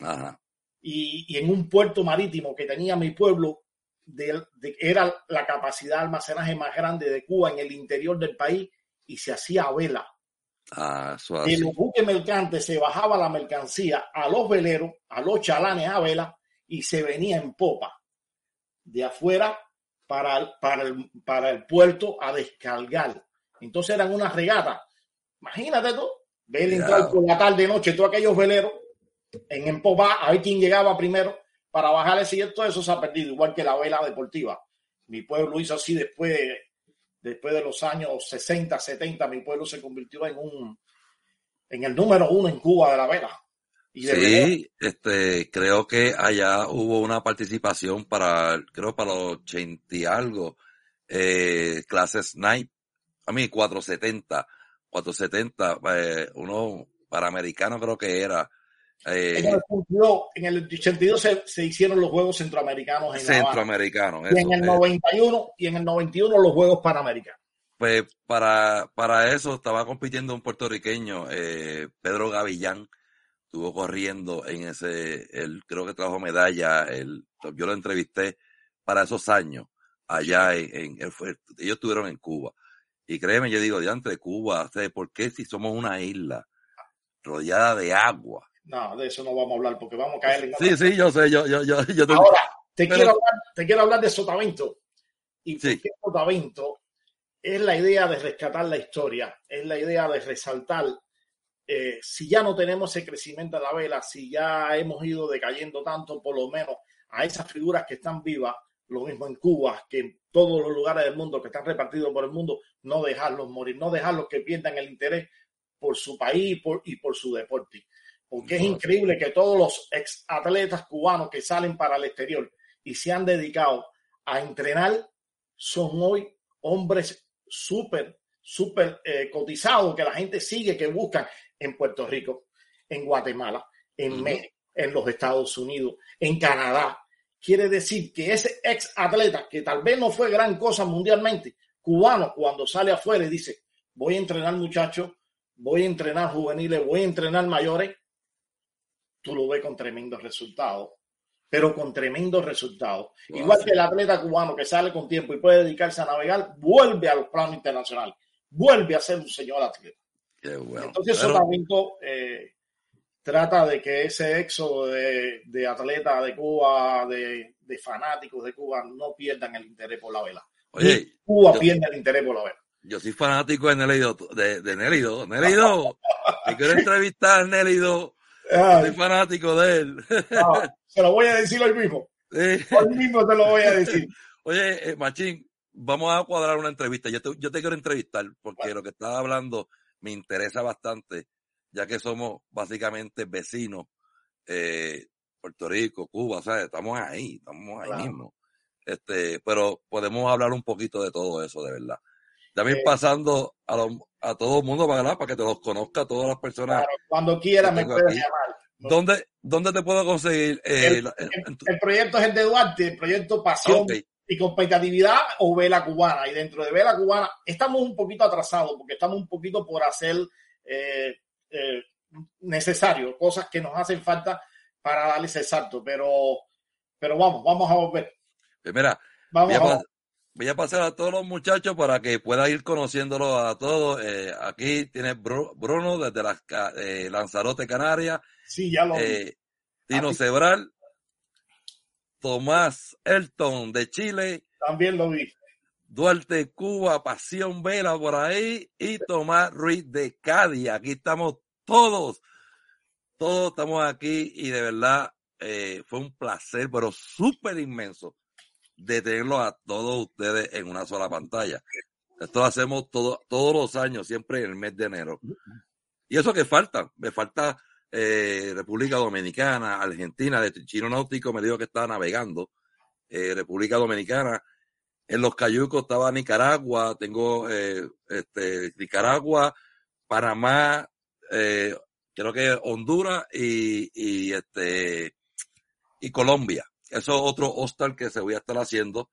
Ajá. Y, y en un puerto marítimo que tenía mi pueblo, de- de- era la capacidad de almacenaje más grande de Cuba en el interior del país, y se hacía a vela. Ah, De los buques mercantes se bajaba la mercancía a los veleros, a los chalanes a vela, y se venía en popa de afuera para, el- para, el, para el puerto a descargar. Entonces eran unas regatas. Imagínate tú, ver entrar por la tarde noche todos aquellos veleros en empopa a ver quién llegaba primero para bajar ese y todo eso se ha perdido, igual que la vela deportiva. Mi pueblo hizo así después, después de los años 60, 70, mi pueblo se convirtió en un en el número uno en Cuba de la vela. Y de. Sí, este, creo que allá hubo una participación para, creo para los 80 y algo, eh, clases Snipe, a mí 470, 470, eh, uno panamericano creo que era, eh, En el 82, en el 82 se, se hicieron los Juegos Centroamericanos en La Habana. centroamericano, Y en el eh, 91 y en el 91 los Juegos Panamericanos. Pues para, para eso estaba compitiendo un puertorriqueño, eh, Pedro Gavillán, estuvo corriendo en ese, él creo que trajo medalla, él, yo lo entrevisté para esos años, allá en, en- él fue- ellos estuvieron en Cuba. Y créeme, yo digo, diante de Cuba, ¿por qué si somos una isla rodeada de agua? No, de eso no vamos a hablar porque vamos a caer en Sí, otra- sí, yo sé, yo, yo, yo, yo te- Ahora, te, Pero- quiero hablar, te quiero hablar de Sotavento. ¿Y Sí. Sotavento? Es la idea de rescatar la historia, es la idea de resaltar, eh, si ya no tenemos ese crecimiento en la vela, si ya hemos ido decayendo tanto, por lo menos a esas figuras que están vivas, lo mismo en Cuba, que en todos los lugares del mundo que están repartidos por el mundo, no dejarlos morir, no dejarlos que pierdan el interés por su país y por, y por su deporte. Porque es increíble que todos los ex atletas cubanos que salen para el exterior y se han dedicado a entrenar son hoy hombres súper, súper eh, cotizados que la gente sigue, que buscan en Puerto Rico, en Guatemala, en. México, en los Estados Unidos, en Canadá. Quiere decir que ese ex atleta, que tal vez no fue gran cosa mundialmente, cubano, cuando sale afuera y dice, voy a entrenar muchachos, voy a entrenar juveniles, voy a entrenar mayores, tú lo ves con tremendos resultados, pero con tremendos resultados. Wow, Igual sí. que el atleta cubano que sale con tiempo y puede dedicarse a navegar, vuelve a los planos internacionales, vuelve a ser un señor atleta. Qué bueno. Entonces, Sotavento eh, trata de que ese éxodo de, de atletas de Cuba, de, de fanáticos de Cuba, no pierdan el interés por la vela. oye, Ni Cuba yo- pierde el interés por la vela. Yo soy fanático de Nelido, de, de Nelido. Nelido, te quiero entrevistar a Nelido. Ay, Soy fanático de él. no, se lo voy a decir hoy mismo. Sí. Hoy mismo te lo voy a decir. Oye, eh, Machín, vamos a cuadrar una entrevista. Yo te, yo te quiero entrevistar porque lo que estás hablando me interesa bastante, ya que somos básicamente vecinos, eh, Puerto Rico, Cuba, ¿sabes? Estamos ahí, estamos ahí Claro. mismo. Este, pero podemos hablar un poquito de todo eso, de verdad. También Eh, pasando a, lo- a todo el mundo. Para que te los conozca todas las personas. Claro, cuando quieras me puedes aquí. llamar. ¿Dónde, ¿Dónde te puedo conseguir? eh, El, el- el proyecto es el de Duarte, el proyecto Pasión y Competitividad o Vela Cubana. Y dentro de Vela Cubana estamos un poquito atrasados porque estamos un poquito por hacer eh, eh, necesario, cosas que nos hacen falta para darle ese salto. Pero, pero vamos, vamos a volver. Pues mira, Vamos pas- voy a pasar a todos los muchachos para que pueda ir conociéndolos a todos. Eh, aquí tienes Bru- Bruno desde las eh, Lanzarote, Canarias, Sí, ya lo eh, Tino Aquí. Cebral, Tomás Elton de Chile, también lo vi. Duarte Cuba, Pasión Vela por ahí y Tomás Ruiz de Cádiz. Aquí estamos todos, todos estamos aquí y de verdad eh, fue un placer, pero súper inmenso de tenerlos a todos ustedes en una sola pantalla. Esto lo hacemos todo, todos los años, siempre en el mes de enero. Y eso que falta, me falta eh, República Dominicana, Argentina, de Chino Náutico me dijo que estaba navegando, eh, República Dominicana, en los Cayucos estaba Nicaragua, tengo eh, este, Nicaragua, Panamá, eh, creo que Honduras y, y este y Colombia. Eso es otro hostal que se voy a estar haciendo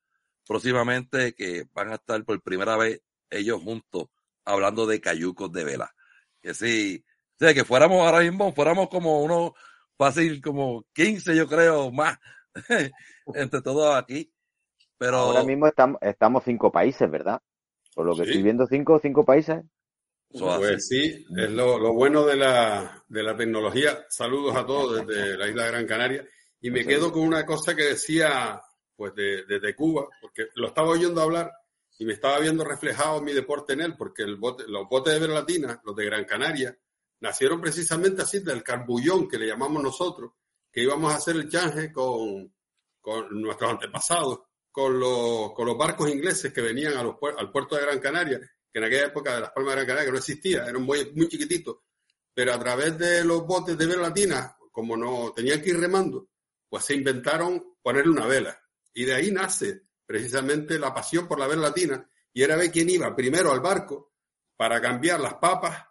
próximamente, que van a estar por primera vez ellos juntos hablando de cayucos de vela. Que sí, o sea, que fuéramos ahora mismo, fuéramos como unos fácil como 15 yo creo más entre todos aquí. Pero Ahora mismo estamos, estamos cinco países, ¿verdad? Por lo que Sí. estoy viendo, cinco, cinco países. Pues sí, es lo, lo bueno de la, de la tecnología. Saludos a todos desde la isla de Gran Canaria. Y me quedo con una cosa que decía pues de- desde Cuba, porque lo estaba oyendo hablar y me estaba viendo reflejado mi deporte en él, porque el bote, los botes de Vera Latina, los de Gran Canaria, nacieron precisamente así del carbullón que le llamamos nosotros, que íbamos a hacer el change con, con nuestros antepasados, con los, con los barcos ingleses que venían a los, puer- al puerto de Gran Canaria, que en aquella época de las Palmas de Gran Canaria que no existía, eran muy, muy chiquititos, pero a través de los botes de vela latina, como no tenían que ir remando, pues se inventaron ponerle una vela. Y de ahí nace precisamente la pasión por la vela latina, y era ver quién iba primero al barco para cambiar las papas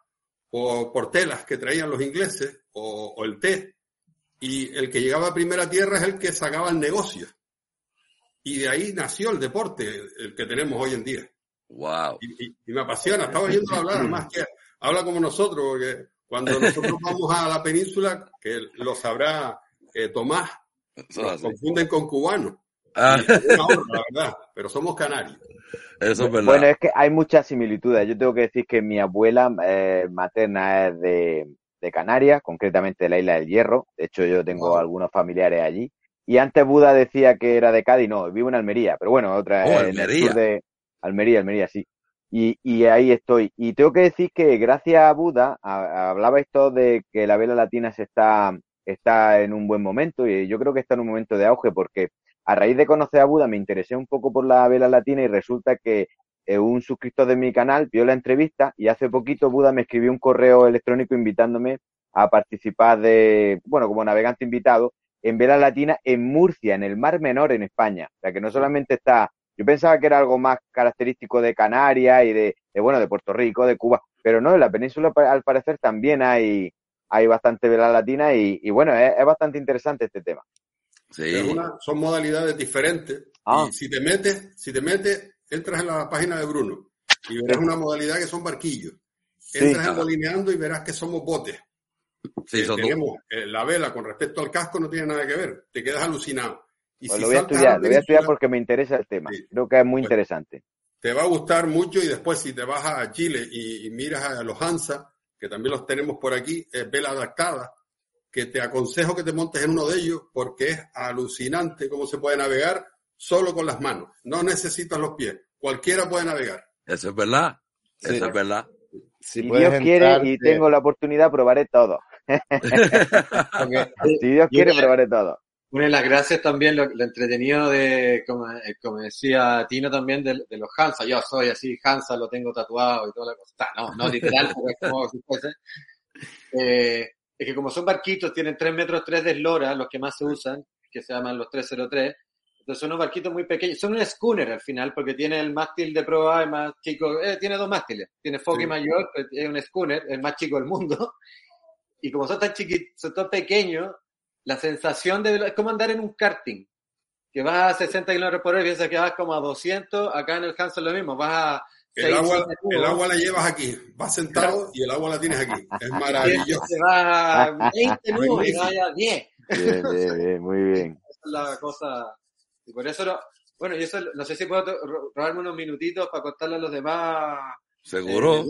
o por telas que traían los ingleses o, o el té. Y el que llegaba a primera tierra es el que sacaba el negocio. Y de ahí nació el deporte, el que tenemos hoy en día Wow. y, y- y me apasiona. Estaba oyendo hablar, además que habla como nosotros, porque cuando nosotros vamos a la península, que lo sabrá eh, Tomás, nos confunden con cubanos. Ah, la verdad, pero somos canarios. eso es verdad. Bueno, es que hay muchas similitudes. Yo tengo que decir que mi abuela eh, materna es de, de Canarias, concretamente de la isla del Hierro. De hecho, yo tengo Wow. algunos familiares allí. Y antes Buda decía que era de Cádiz, no, vivo en Almería, pero bueno, otra Oh, en el Almería. sur de Almería, Almería, sí. Y, y ahí estoy. Y tengo que decir que gracias a Buda, a- hablaba esto de que la vela latina se está, está en un buen momento y yo creo que está en un momento de auge porque a raíz de conocer a Buda me interesé un poco por la vela latina y resulta que eh, un suscriptor de mi canal vio la entrevista y hace poquito Buda me escribió un correo electrónico invitándome a participar de, bueno, como navegante invitado en vela latina en Murcia, en el Mar Menor en España. O sea que no solamente está, yo pensaba que era algo más característico de Canarias y de, de, bueno, de Puerto Rico, de Cuba, pero no, en la península al parecer también hay, hay bastante vela latina y, y bueno, es, es bastante interesante este tema. Es Sí. una- son modalidades diferentes. Ah. Y si te metes, si te metes, entras en la página de Bruno y verás una modalidad que son barquillos. Entras en Ajá. Bolineando y verás que somos botes. Sí, son tenemos eh, la vela con respecto al casco no tiene nada que ver. Te quedas alucinado. Y Pues si lo voy a estudiar, lo voy a estudiar porque me interesa el tema. Sí. Creo que es muy Pues- interesante. te va a gustar mucho y después si te vas a Chile y, y miras a los Hansa, que también los tenemos por aquí, es vela adaptada, que te aconsejo que te montes en uno de ellos porque es alucinante cómo se puede navegar solo con las manos. No necesitas los pies. Cualquiera puede navegar. Eso es verdad. Sí. Eso es verdad. Si Dios quiere y tengo la oportunidad, probaré todo. Si Dios quiere, probaré todo. Una de las gracias también, lo, lo entretenido de, como, eh, como decía Tino también, de, de los Hansa. Yo soy así, Hansa lo tengo tatuado y toda la cosa. No, no literal, porque es como si fuese. Eh, es que como son barquitos, tienen 3 metros 3 de eslora, los que más se usan, que se llaman los 303. Entonces son unos barquitos muy pequeños. Son un schooner al final, porque tiene el mástil de proa, el más chico, eh, tiene dos mástiles. Tiene foque Sí. mayor, es un schooner, el más chico del mundo. Y como son tan chiquitos, son tan pequeños, la sensación de es como andar en un karting que vas a 60 kilómetros por hora y piensas que vas como a 200 acá en el Hansa es lo mismo vas a El 6, agua, 7 el agua la llevas aquí, vas sentado y el agua la tienes aquí. Es maravilloso. te vas a 20 nudos y vas a 10 Bien, bien, bien, muy bien. esa es la cosa y por eso lo- bueno y eso no sé si puedo robarme unos minutitos para contarle a los demás Seguro. eh,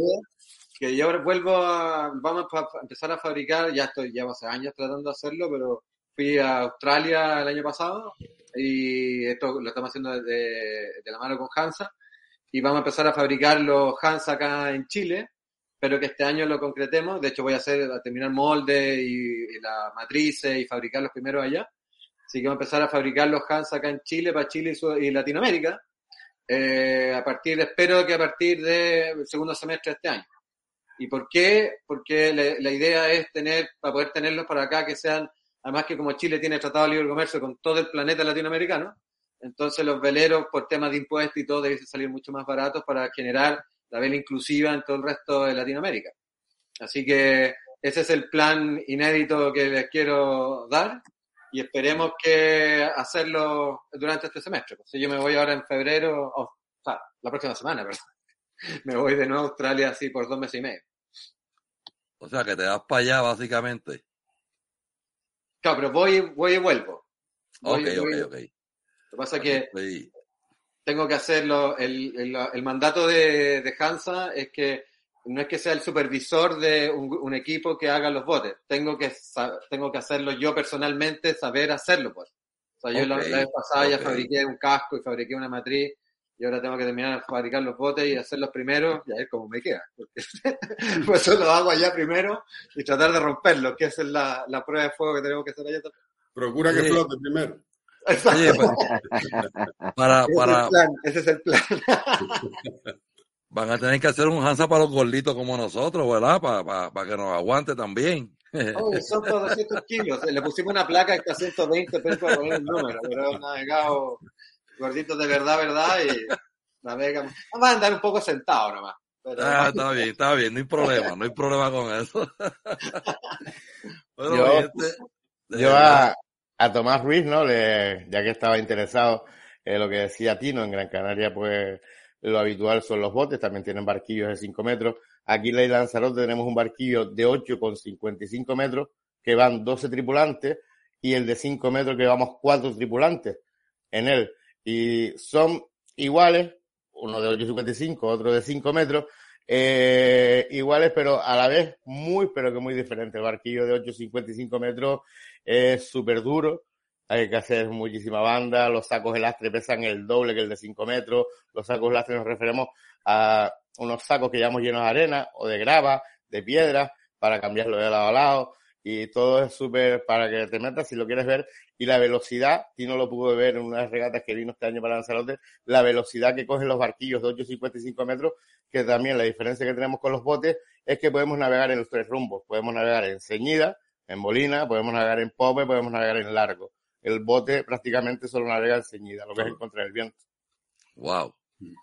que yo ahora vuelvo a, vamos a empezar a fabricar, ya estoy, llevo hace años tratando de hacerlo, pero fui a Australia el año pasado y esto lo estamos haciendo de, de la mano con Hansa y vamos a empezar a fabricar los Hansa acá en Chile, pero que este año lo concretemos, de hecho voy a hacer, a terminar molde y, y las matrices y fabricar los primeros allá, así que vamos a empezar a fabricar los Hansa acá en Chile, para Chile y, y Latinoamérica, eh, a partir, espero que a partir del segundo semestre de este año. ¿Y por qué? Porque la, la idea es tener, para poder tenerlos para acá, que sean, además que como Chile tiene tratado de libre comercio con todo el planeta latinoamericano, entonces los veleros por temas de impuestos y todo deben salir mucho más baratos para generar la vela inclusiva en todo el resto de Latinoamérica. Así que ese es el plan inédito que les quiero dar y esperemos que hacerlo durante este semestre. Pues, si yo me voy ahora en febrero, o sea, la próxima semana, perdón. Me voy de nuevo a Australia así por dos meses y medio. O sea, que te das para allá, básicamente. Claro, pero voy, voy y vuelvo. Voy- Ok, voy- ok, ok. Lo que pasa es que tengo que hacerlo. El, el, el mandato de, de Hansa es que no es que sea el supervisor de un, un equipo que haga los botes. Tengo que, tengo que hacerlo yo personalmente, saber hacerlo. Pues. O sea, yo la, Ok, la vez pasada ya ok. fabriqué un casco y fabriqué una matriz y ahora tengo que terminar de fabricar los botes y hacer los primeros y a ver cómo me queda. Porque pues eso lo hago allá primero y tratar de romperlo, que esa es la, la prueba de fuego que tenemos que hacer allá también. Procura que Sí. flote primero. Exacto. Oye, pues, para, ese, es para, el plan, ese es el plan. van a tener que hacer un Hansa para los gorditos como nosotros, ¿verdad? Para, para, para que nos aguante también. Oye, son todos 200 kilos. Le pusimos una placa que está 120 pesos para poner el número, pero navegado gorditos de verdad, verdad, y navegamos. Vamos a andar un poco sentado nomás. Pero, Ah, está bien, está bien, no hay problema, no hay problema con eso. Bueno, Yo- de Yo a, a Tomás Ruiz, ¿no? Le, ya que estaba interesado en lo que decía Tino, en Gran Canaria, pues lo habitual son los botes, también tienen barquillos de 5 metros. Aquí en la isla de Lanzarote tenemos un barquillo de 8,55 metros que van 12 tripulantes y el de 5 metros que vamos 4 tripulantes en él. Y son iguales, uno de 8,55, otro de 5 metros, eh, iguales, pero a la vez muy, pero que muy diferentes. El barquillo de 8,55 metros es súper duro, hay que hacer muchísima banda, los sacos de lastre pesan el doble que el de 5 metros, los sacos de lastre nos referimos a unos sacos que llevamos llenos de arena o de grava, de piedra, para cambiarlo de lado a lado, y todo es súper para que te metas si lo quieres ver, y la velocidad, Tino lo pudo ver en unas regatas que vino este año para Lanzarote, la velocidad que cogen los barquillos de 8,55 metros, que también la diferencia que tenemos con los botes es que podemos navegar en los tres rumbos, podemos navegar en ceñida, en bolina, podemos navegar en pope, podemos navegar en largo. El bote prácticamente solo navega en ceñida, lo que es en contra del viento. wow.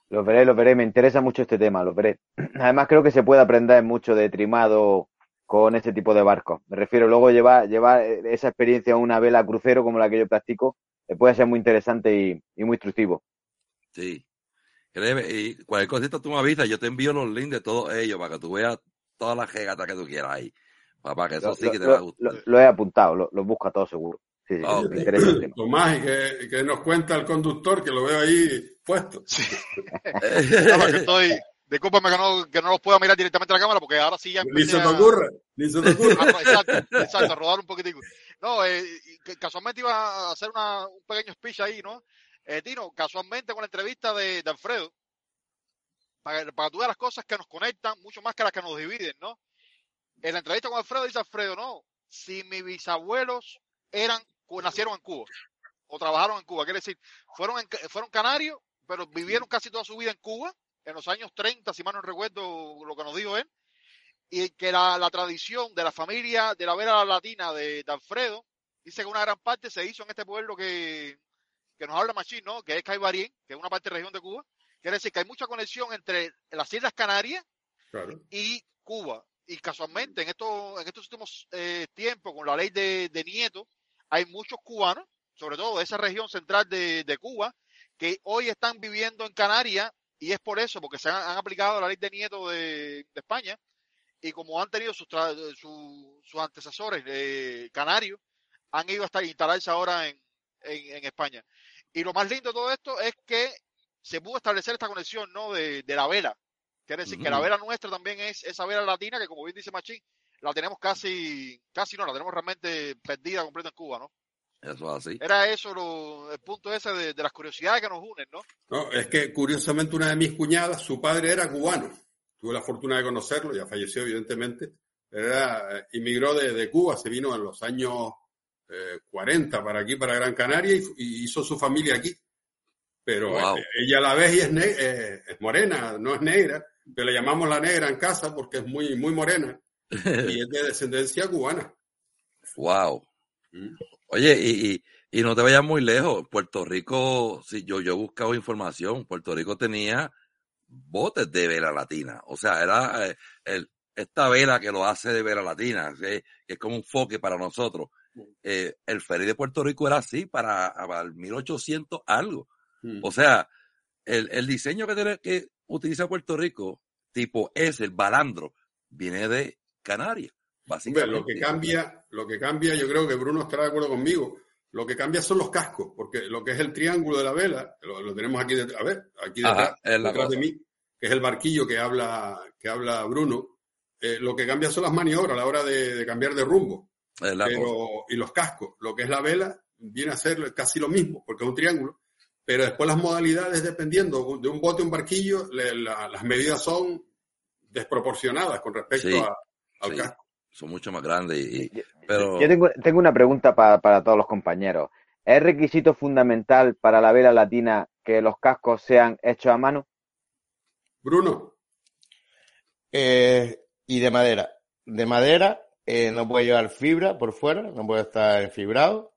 Lo veré, lo veré, me interesa mucho este tema, lo veré. Además creo que se puede aprender mucho de trimado con este tipo de barcos. Me refiero luego llevar, llevar esa experiencia a una vela crucero como la que yo practico, eh, puede ser muy interesante y, y muy instructivo. Sí. Créeme, y cualquier cosita tú me avisas, yo te envío los links de todos ellos para que tú veas todas las regatas que tú quieras ahí. Para que eso Lo, sí lo- que te va a lo- gustar. lo- lo he apuntado, lo, lo busco a todos seguro. Sí, sí, ok. me interesa el tema. Tomás, y que, que nos cuenta el conductor, que lo veo ahí puesto. Nada, que estoy, discúlpame que no, que no los pueda mirar directamente a la cámara porque ahora sí ya Ni se te ocurra, ni se te ocurra. a- exacto, exacto, a rodar un poquitico. No, eh, casualmente iba a hacer una, un pequeño speech ahí, ¿no? Eh, Tino, casualmente con la entrevista de, de Alfredo, para, para tú veas las cosas que nos conectan, mucho más que las que nos dividen, ¿no? En la entrevista con Alfredo dice Alfredo, no, si mis bisabuelos eran nacieron en Cuba o trabajaron en Cuba. Quiere decir, fueron, en- fueron canarios, pero vivieron casi toda su vida en Cuba, en los años 30, si mal no recuerdo lo que nos dijo él, y que la, la tradición de la familia de la vera latina de, de Alfredo, dice que una gran parte se hizo en este pueblo que, que nos habla Machín, ¿no? Que es Caibarien, que es una parte de región de Cuba. Quiere decir que hay mucha conexión entre las Islas Canarias Claro. y Cuba. Y casualmente en estos, en estos últimos eh, tiempos, con la ley de, de Nieto, hay muchos cubanos, sobre todo de esa región central de, de Cuba, que hoy están viviendo en Canarias y es por eso, porque se han, han aplicado la ley de Nieto de, de España y como han tenido sus, tra- su- sus antecesores eh, canarios, han ido hasta instalarse ahora en, en, en España. Y lo más lindo de todo esto es que se pudo establecer esta conexión ¿no? de, de la vela. Quiere decir que la Ujú. vela nuestra también es esa vela latina que, como bien dice Machín, la tenemos casi, casi no, la tenemos realmente perdida completa en Cuba, ¿no? Eso es así. Era eso lo- el punto ese de, de las curiosidades que nos unen, ¿no? No, es que curiosamente una de mis cuñadas, su padre era cubano. Tuve la fortuna de conocerlo, ya falleció evidentemente. Era, eh, inmigró de, de Cuba, se vino en los años eh, 40 para aquí, para Gran Canaria, y, y hizo su familia aquí. Pero Wow. eh, ella la ves y es, eh, es morena, no es negra, pero le llamamos la negra en casa porque es muy, muy morena y es de descendencia cubana. Wow. Mm. Oye, y, y, y no te vayas muy lejos. Puerto Rico, si yo, yo he buscado información, Puerto Rico tenía botes de vela latina. O sea, era eh, el, esta vela que lo hace de vela latina, que, que es como un foque para nosotros. Eh, el ferry de Puerto Rico era así para, para el 1800 algo. Mm. O sea, el, el diseño que, tiene, que utiliza Puerto Rico, tipo es el balandro, viene de Canarias, Hombre, lo que cambia, lo que cambia, yo creo que Bruno estará de acuerdo conmigo. Lo que cambia son los cascos, porque lo que es el triángulo de la vela, lo, lo tenemos aquí detrás, a ver, aquí detrás, detrás de mí, que es el barquillo que habla, que habla Bruno. Eh, lo que cambia son las maniobras a la hora de, de cambiar de rumbo. Pero, y los cascos, lo que es la vela, viene a ser casi lo mismo, porque es un triángulo. Pero después las modalidades, dependiendo de un bote o un barquillo, le- la- las medidas son desproporcionadas con respecto Sí, a- al sí. casco. Son mucho más grandes y, y- Yo- pero Yo tengo, tengo una pregunta para, para todos los compañeros. ¿Es requisito fundamental para la vela latina que los cascos sean hechos a mano? Bruno. Eh, y de madera. De madera, eh, no puede llevar fibra por fuera, no puede estar enfibrado.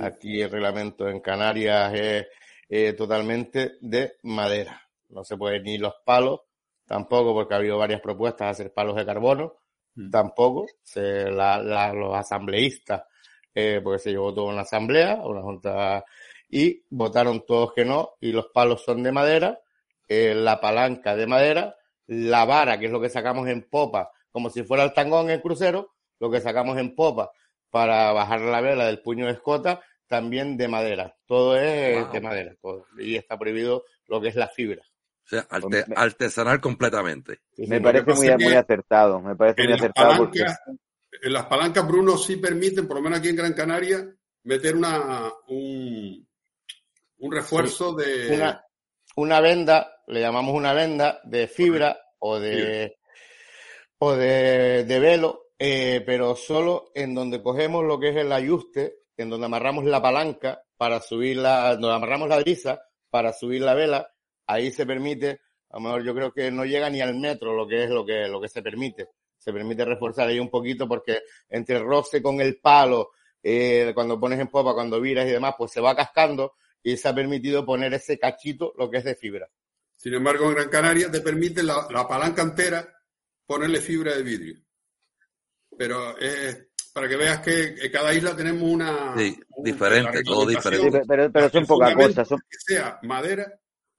Aquí el reglamento en Canarias es eh, totalmente de madera. No se puede ni los palos, tampoco, porque ha habido varias propuestas de hacer palos de carbono, Mm. tampoco. Se, la, la- los asambleístas, eh, porque se llevó toda una asamblea, una junta, y votaron todos que no, y los palos son de madera, eh, la palanca de madera, la vara, que es lo que sacamos en popa, como si fuera el tangón en el crucero, lo que sacamos en popa para bajar la vela del puño de escota, también de madera. Todo es Wow. de madera, todo. Y está prohibido lo que es la fibra. O sea, arte- Pues me- artesanal completamente. Me parece muy, acertado. Me parece muy acertado porque en las palancas, Bruno, sí permiten, por lo menos aquí en Gran Canaria, meter una, un, un refuerzo de... Una, una venda, le llamamos una venda de fibra o de, o de, de velo, eh, pero solo en donde cogemos lo que es el ajuste, en donde amarramos la palanca para subir la, donde amarramos la brisa para subir la vela, ahí se permite, a lo mejor yo creo que no llega ni al metro lo que es lo que, lo que se permite. Se permite reforzar ahí un poquito porque entre el roce con el palo, eh, cuando pones en popa, cuando viras y demás, pues se va cascando y se ha permitido poner ese cachito, lo que es de fibra. Sin embargo, en Gran Canaria te permite la, la palanca entera ponerle fibra de vidrio. Pero es para que veas que en cada isla tenemos una... Sí, diferente, todo Sí, pero, son pocas cosas. Son, que sea madera,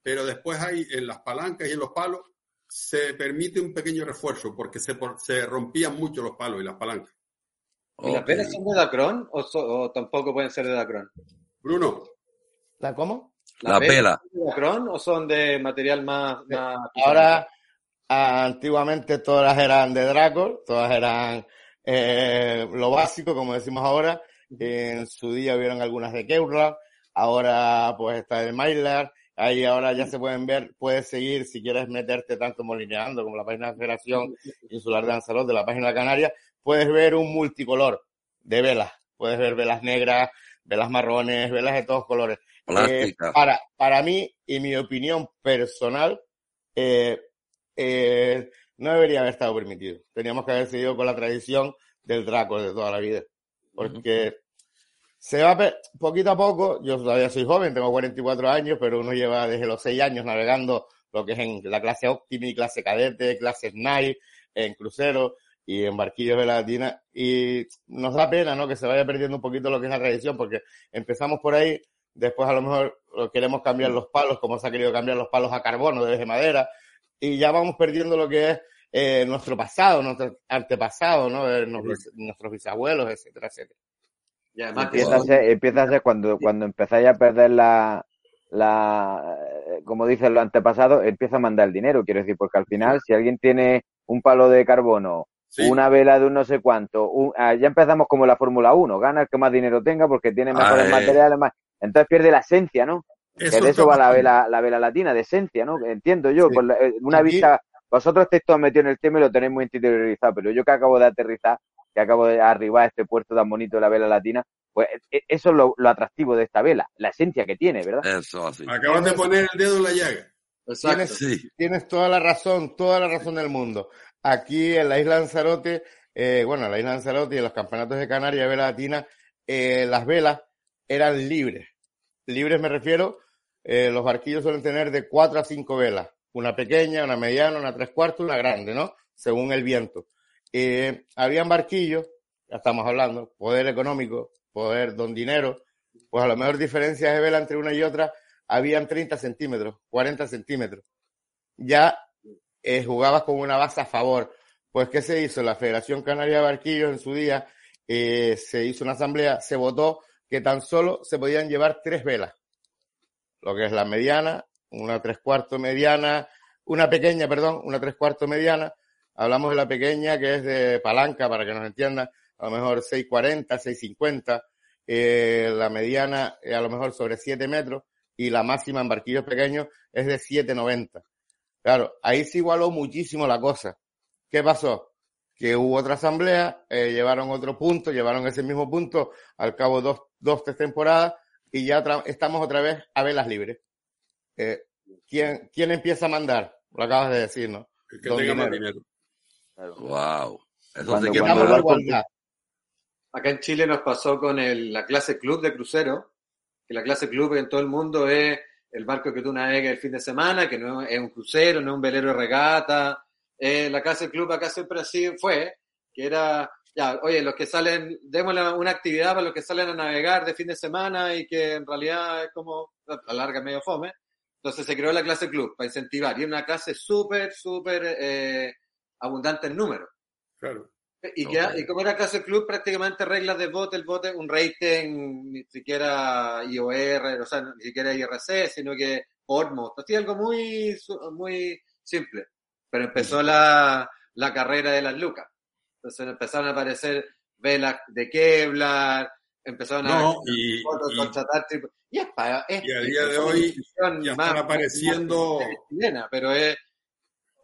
pero después hay en las palancas y en los palos se permite un pequeño refuerzo porque se, se rompían mucho los palos y las palancas. ¿Y las velas son de Dacron o, so- o tampoco pueden ser de Dacron? Bruno, ¿La cómo? La vela. son de Dacron o son de material más... más Ahora, ah, antiguamente todas eran de Dracor, todas eran eh, lo básico, como decimos ahora. En su día hubieron algunas de Kevlar, ahora pues está el Mylar. Ahí ahora ya se pueden ver, puedes seguir si quieres meterte tanto molineando como la página de Federación Insular de Lanzarote, la página de Canarias, puedes ver un multicolor de velas. Puedes ver velas negras, velas marrones, velas de todos colores. Eh, para, para mí y mi opinión personal, eh, eh, no debería haber estado permitido. Teníamos que haber seguido con la tradición del Draco de toda la vida. Porque se va poquito a poco, yo todavía soy joven, tengo 44 años, pero uno lleva desde los 6 años navegando lo que es en la clase Optimi, clase Cadete, clase Night, en crucero y en barquillos de la latina. Y nos da pena, ¿no? Que se vaya perdiendo un poquito lo que es la tradición, porque empezamos por ahí, después a lo mejor queremos cambiar los palos, como se ha querido cambiar los palos a carbono de vez de madera, y ya vamos perdiendo lo que es eh, nuestro pasado, nuestro antepasado, ¿no? Eh, nuestros bisabuelos, etcétera, etcétera. Y además que Empieza a ser, empieza a ser cuando, cuando empezáis a perder la, la, eh, como dicen los antepasados, empieza a mandar el dinero, quiero decir, porque al final, si alguien tiene un palo de carbono, Sí. una vela de un no sé cuánto, un- ah, ya empezamos como la Fórmula 1, gana el que más dinero tenga porque tiene mejores Ah, eh. materiales, más, entonces pierde la esencia, ¿no? Que Eso de eso va la vela, la vela latina, de esencia, ¿no? Entiendo yo, Sí. por la- eh, una Aquí- vista, vosotros estáis todos metidos en el tema y lo tenéis muy interiorizado, pero yo que acabo de aterrizar, que acabo de arribar a este puerto tan bonito de la vela latina, pues eh, eso es lo, lo atractivo de esta vela, la esencia que tiene, ¿verdad? Eso así. Acabas de poner el dedo en la llaga. Exacto. Tienes, Sí. tienes toda la razón, toda la razón del mundo. Aquí en la isla Lanzarote, eh, bueno, en la isla Lanzarote y en los campeonatos de Canarias de vela latina, eh, las velas eran libres. Libres me refiero, eh, los barquillos suelen tener de cuatro a cinco velas. Una pequeña, una mediana, una tres cuartos, una grande, ¿no? Según el viento. Eh, habían barquillos, ya estamos hablando, poder económico, poder don dinero, pues a lo mejor diferencias de vela entre una y otra habían 30 centímetros, 40 centímetros. Ya eh, jugabas con una base a favor. Pues, ¿qué se hizo? La Federación Canaria de Barquillos en su día eh, se hizo una asamblea, se votó que tan solo se podían llevar tres velas. Lo que es la mediana, una tres cuartos mediana, una pequeña, perdón, una tres cuartos mediana. Hablamos de la pequeña que es de palanca, para que nos entiendan, a lo mejor 640, 650. Eh, la mediana eh, a lo mejor sobre 7 metros y la máxima en barquillos pequeños es de 790. Claro, ahí se igualó muchísimo la cosa. ¿Qué pasó? Que hubo otra asamblea, eh, llevaron otro punto, llevaron ese mismo punto al cabo dos, dos tres temporadas y ya estamos otra vez a velas libres. Eh, ¿quién, ¿Quién empieza a mandar? Lo acabas de decir, ¿no? El que tenga más dinero. Wow. Eso Cuando- sí que cuando Estamos el en barco- igualdad. Acá en Chile nos pasó con el- la clase club de crucero, que la clase club en todo el mundo es el barco que tú navegas el fin de semana, que no es un crucero, no es un velero de regata. Eh, la clase club acá siempre así fue, que era, ya, oye, los que salen, démosle una actividad para los que salen a navegar de fin de semana y que en realidad es como, a la larga medio fome. Entonces se creó la clase club para incentivar. Y una clase súper, súper eh, abundante en número. Claro. Y, que, Ok. y como era clase club, prácticamente reglas de bote, el bote, un rating, ni siquiera IOR, o sea, ni siquiera IRC, sino que Portmouth. Así algo muy, muy simple. Pero empezó la, la carrera de las lucas. Entonces empezaron a aparecer velas de Kevlar, empezaron a y, fotos, y- contratar y es para, es, y a día de hoy ya más- están apareciendo- más chilena, pero es,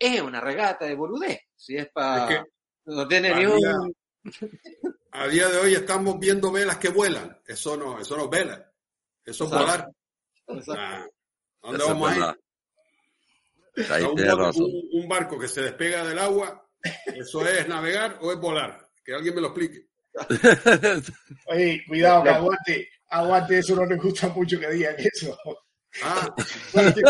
es una regata de boludez. Si es para. Es que no tiene ni un. a día de hoy estamos viendo velas que vuelan. Eso no, eso no es vela. Eso es volar. Ah, ¿Dónde Eso vamos a ir? Ahí un barco que se despega del agua, ¿eso es navegar o es volar? Que alguien me lo explique. Oye, cuidado, que aguante, aguante, eso no les gusta mucho que digan eso. Ah.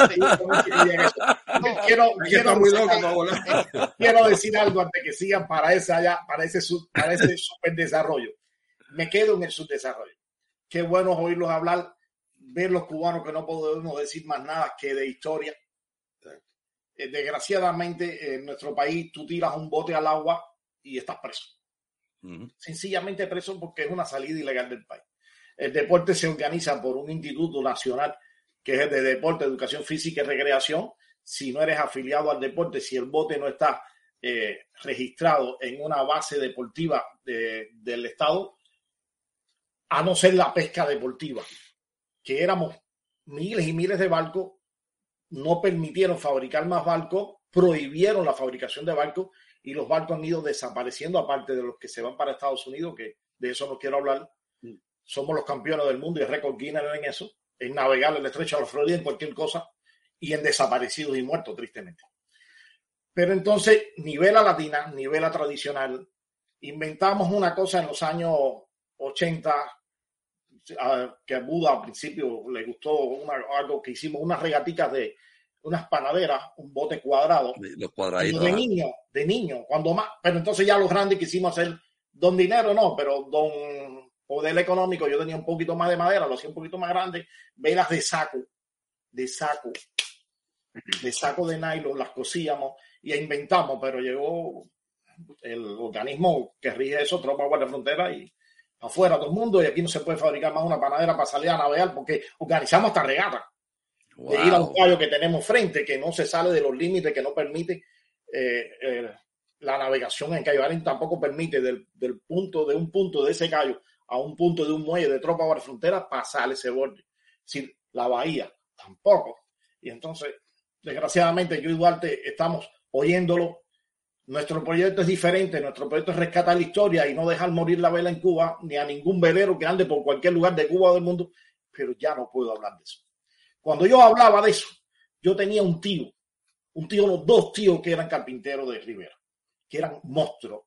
Quiero, quiero, muy loco volar. quiero decir algo antes que sigan para, esa, ya, para ese, para ese superdesarrollo. Me quedo en el subdesarrollo. Qué bueno oírlos hablar, ver los cubanos que no podemos decir más nada que de historia. Eh, Desgraciadamente, en nuestro país tú tiras un bote al agua y estás preso. Ujú. sencillamente preso porque es una salida ilegal del país. El deporte se organiza por un instituto nacional que es el de deporte, educación física y recreación. Si no eres afiliado al deporte, si el bote no está eh, registrado en una base deportiva de- del Estado, a no ser la pesca deportiva, que éramos miles y miles de barcos, no permitieron fabricar más barcos, prohibieron la fabricación de barcos y los barcos han ido desapareciendo, aparte de los que se van para Estados Unidos, que de eso no quiero hablar. somos los campeones del mundo y récord Guinness en eso, en navegar el estrecho de la Florida en cualquier cosa y en desaparecidos y muertos, tristemente. Pero entonces, ni vela latina, ni vela tradicional, inventamos una cosa en los años 80 que a Buda al principio le gustó algo que hicimos, unas regaticas de unas panaderas, un bote cuadrado. Los cuadraditos. De niño, de niño, cuando más, pero entonces ya los grandes quisimos hacer don dinero, no, pero don poder económico, yo tenía un poquito más de madera, lo hacía un poquito más grande, velas de saco, de saco, de saco de nylon, las cosíamos y inventamos, pero llegó el organismo que rige eso, Tropa Guardia Frontera y afuera todo el mundo y aquí no se puede fabricar más una panadera para salir a navegar porque organizamos esta regata. De ir a un callo que tenemos frente que no se sale de los límites que no permite eh, eh, la navegación en Cayo tampoco permite del, del, punto de un punto de ese callo a un punto de un muelle de tropa guardia frontera pasar ese borde. Si la bahía tampoco. Y entonces, desgraciadamente, yo y Duarte estamos oyéndolo nuestro proyecto es diferente, nuestro proyecto es rescatar la historia y no dejar morir la vela en Cuba, ni a ningún velero que ande por cualquier lugar de Cuba o del mundo, pero ya no puedo hablar de eso. Cuando yo hablaba de eso, yo tenía un tío, un tío, los dos tíos que eran carpinteros de Rivera, que eran monstruos,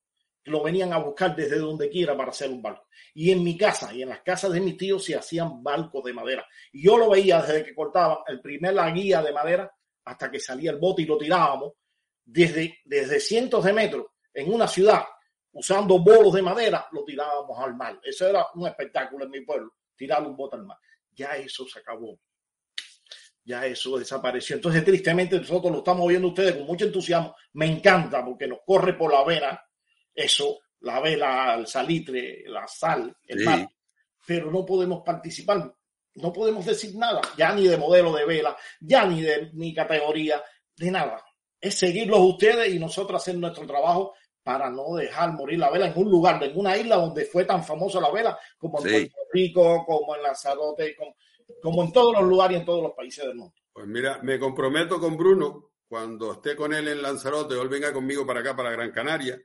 lo venían a buscar desde donde quiera para hacer un barco. Y en mi casa y en las casas de mis tíos se hacían barcos de madera. Y yo lo veía desde que cortaban el primer la guía de madera hasta que salía el bote y lo tirábamos desde, desde cientos de metros en una ciudad usando bolos de madera, lo tirábamos al mar. Eso era un espectáculo en mi pueblo, tirar un bote al mar. Ya eso se acabó. Ya eso desapareció. Entonces, tristemente, nosotros lo estamos viendo ustedes con mucho entusiasmo. Me encanta porque nos corre por la vena eso, la vela, el salitre, la sal, el mar. Pero no podemos participar. No podemos decir nada, ya ni de modelo de vela, ya ni de ni categoría, de nada es seguirlos ustedes y nosotros hacer nuestro trabajo para no dejar morir la vela en un lugar, en una isla donde fue tan famosa la vela, como en Puerto Rico, como en Lanzarote, como, como, en todos los lugares y en todos los países del mundo. Pues mira, me comprometo con Bruno, cuando esté con él en Lanzarote él venga conmigo para acá, para Gran Canaria,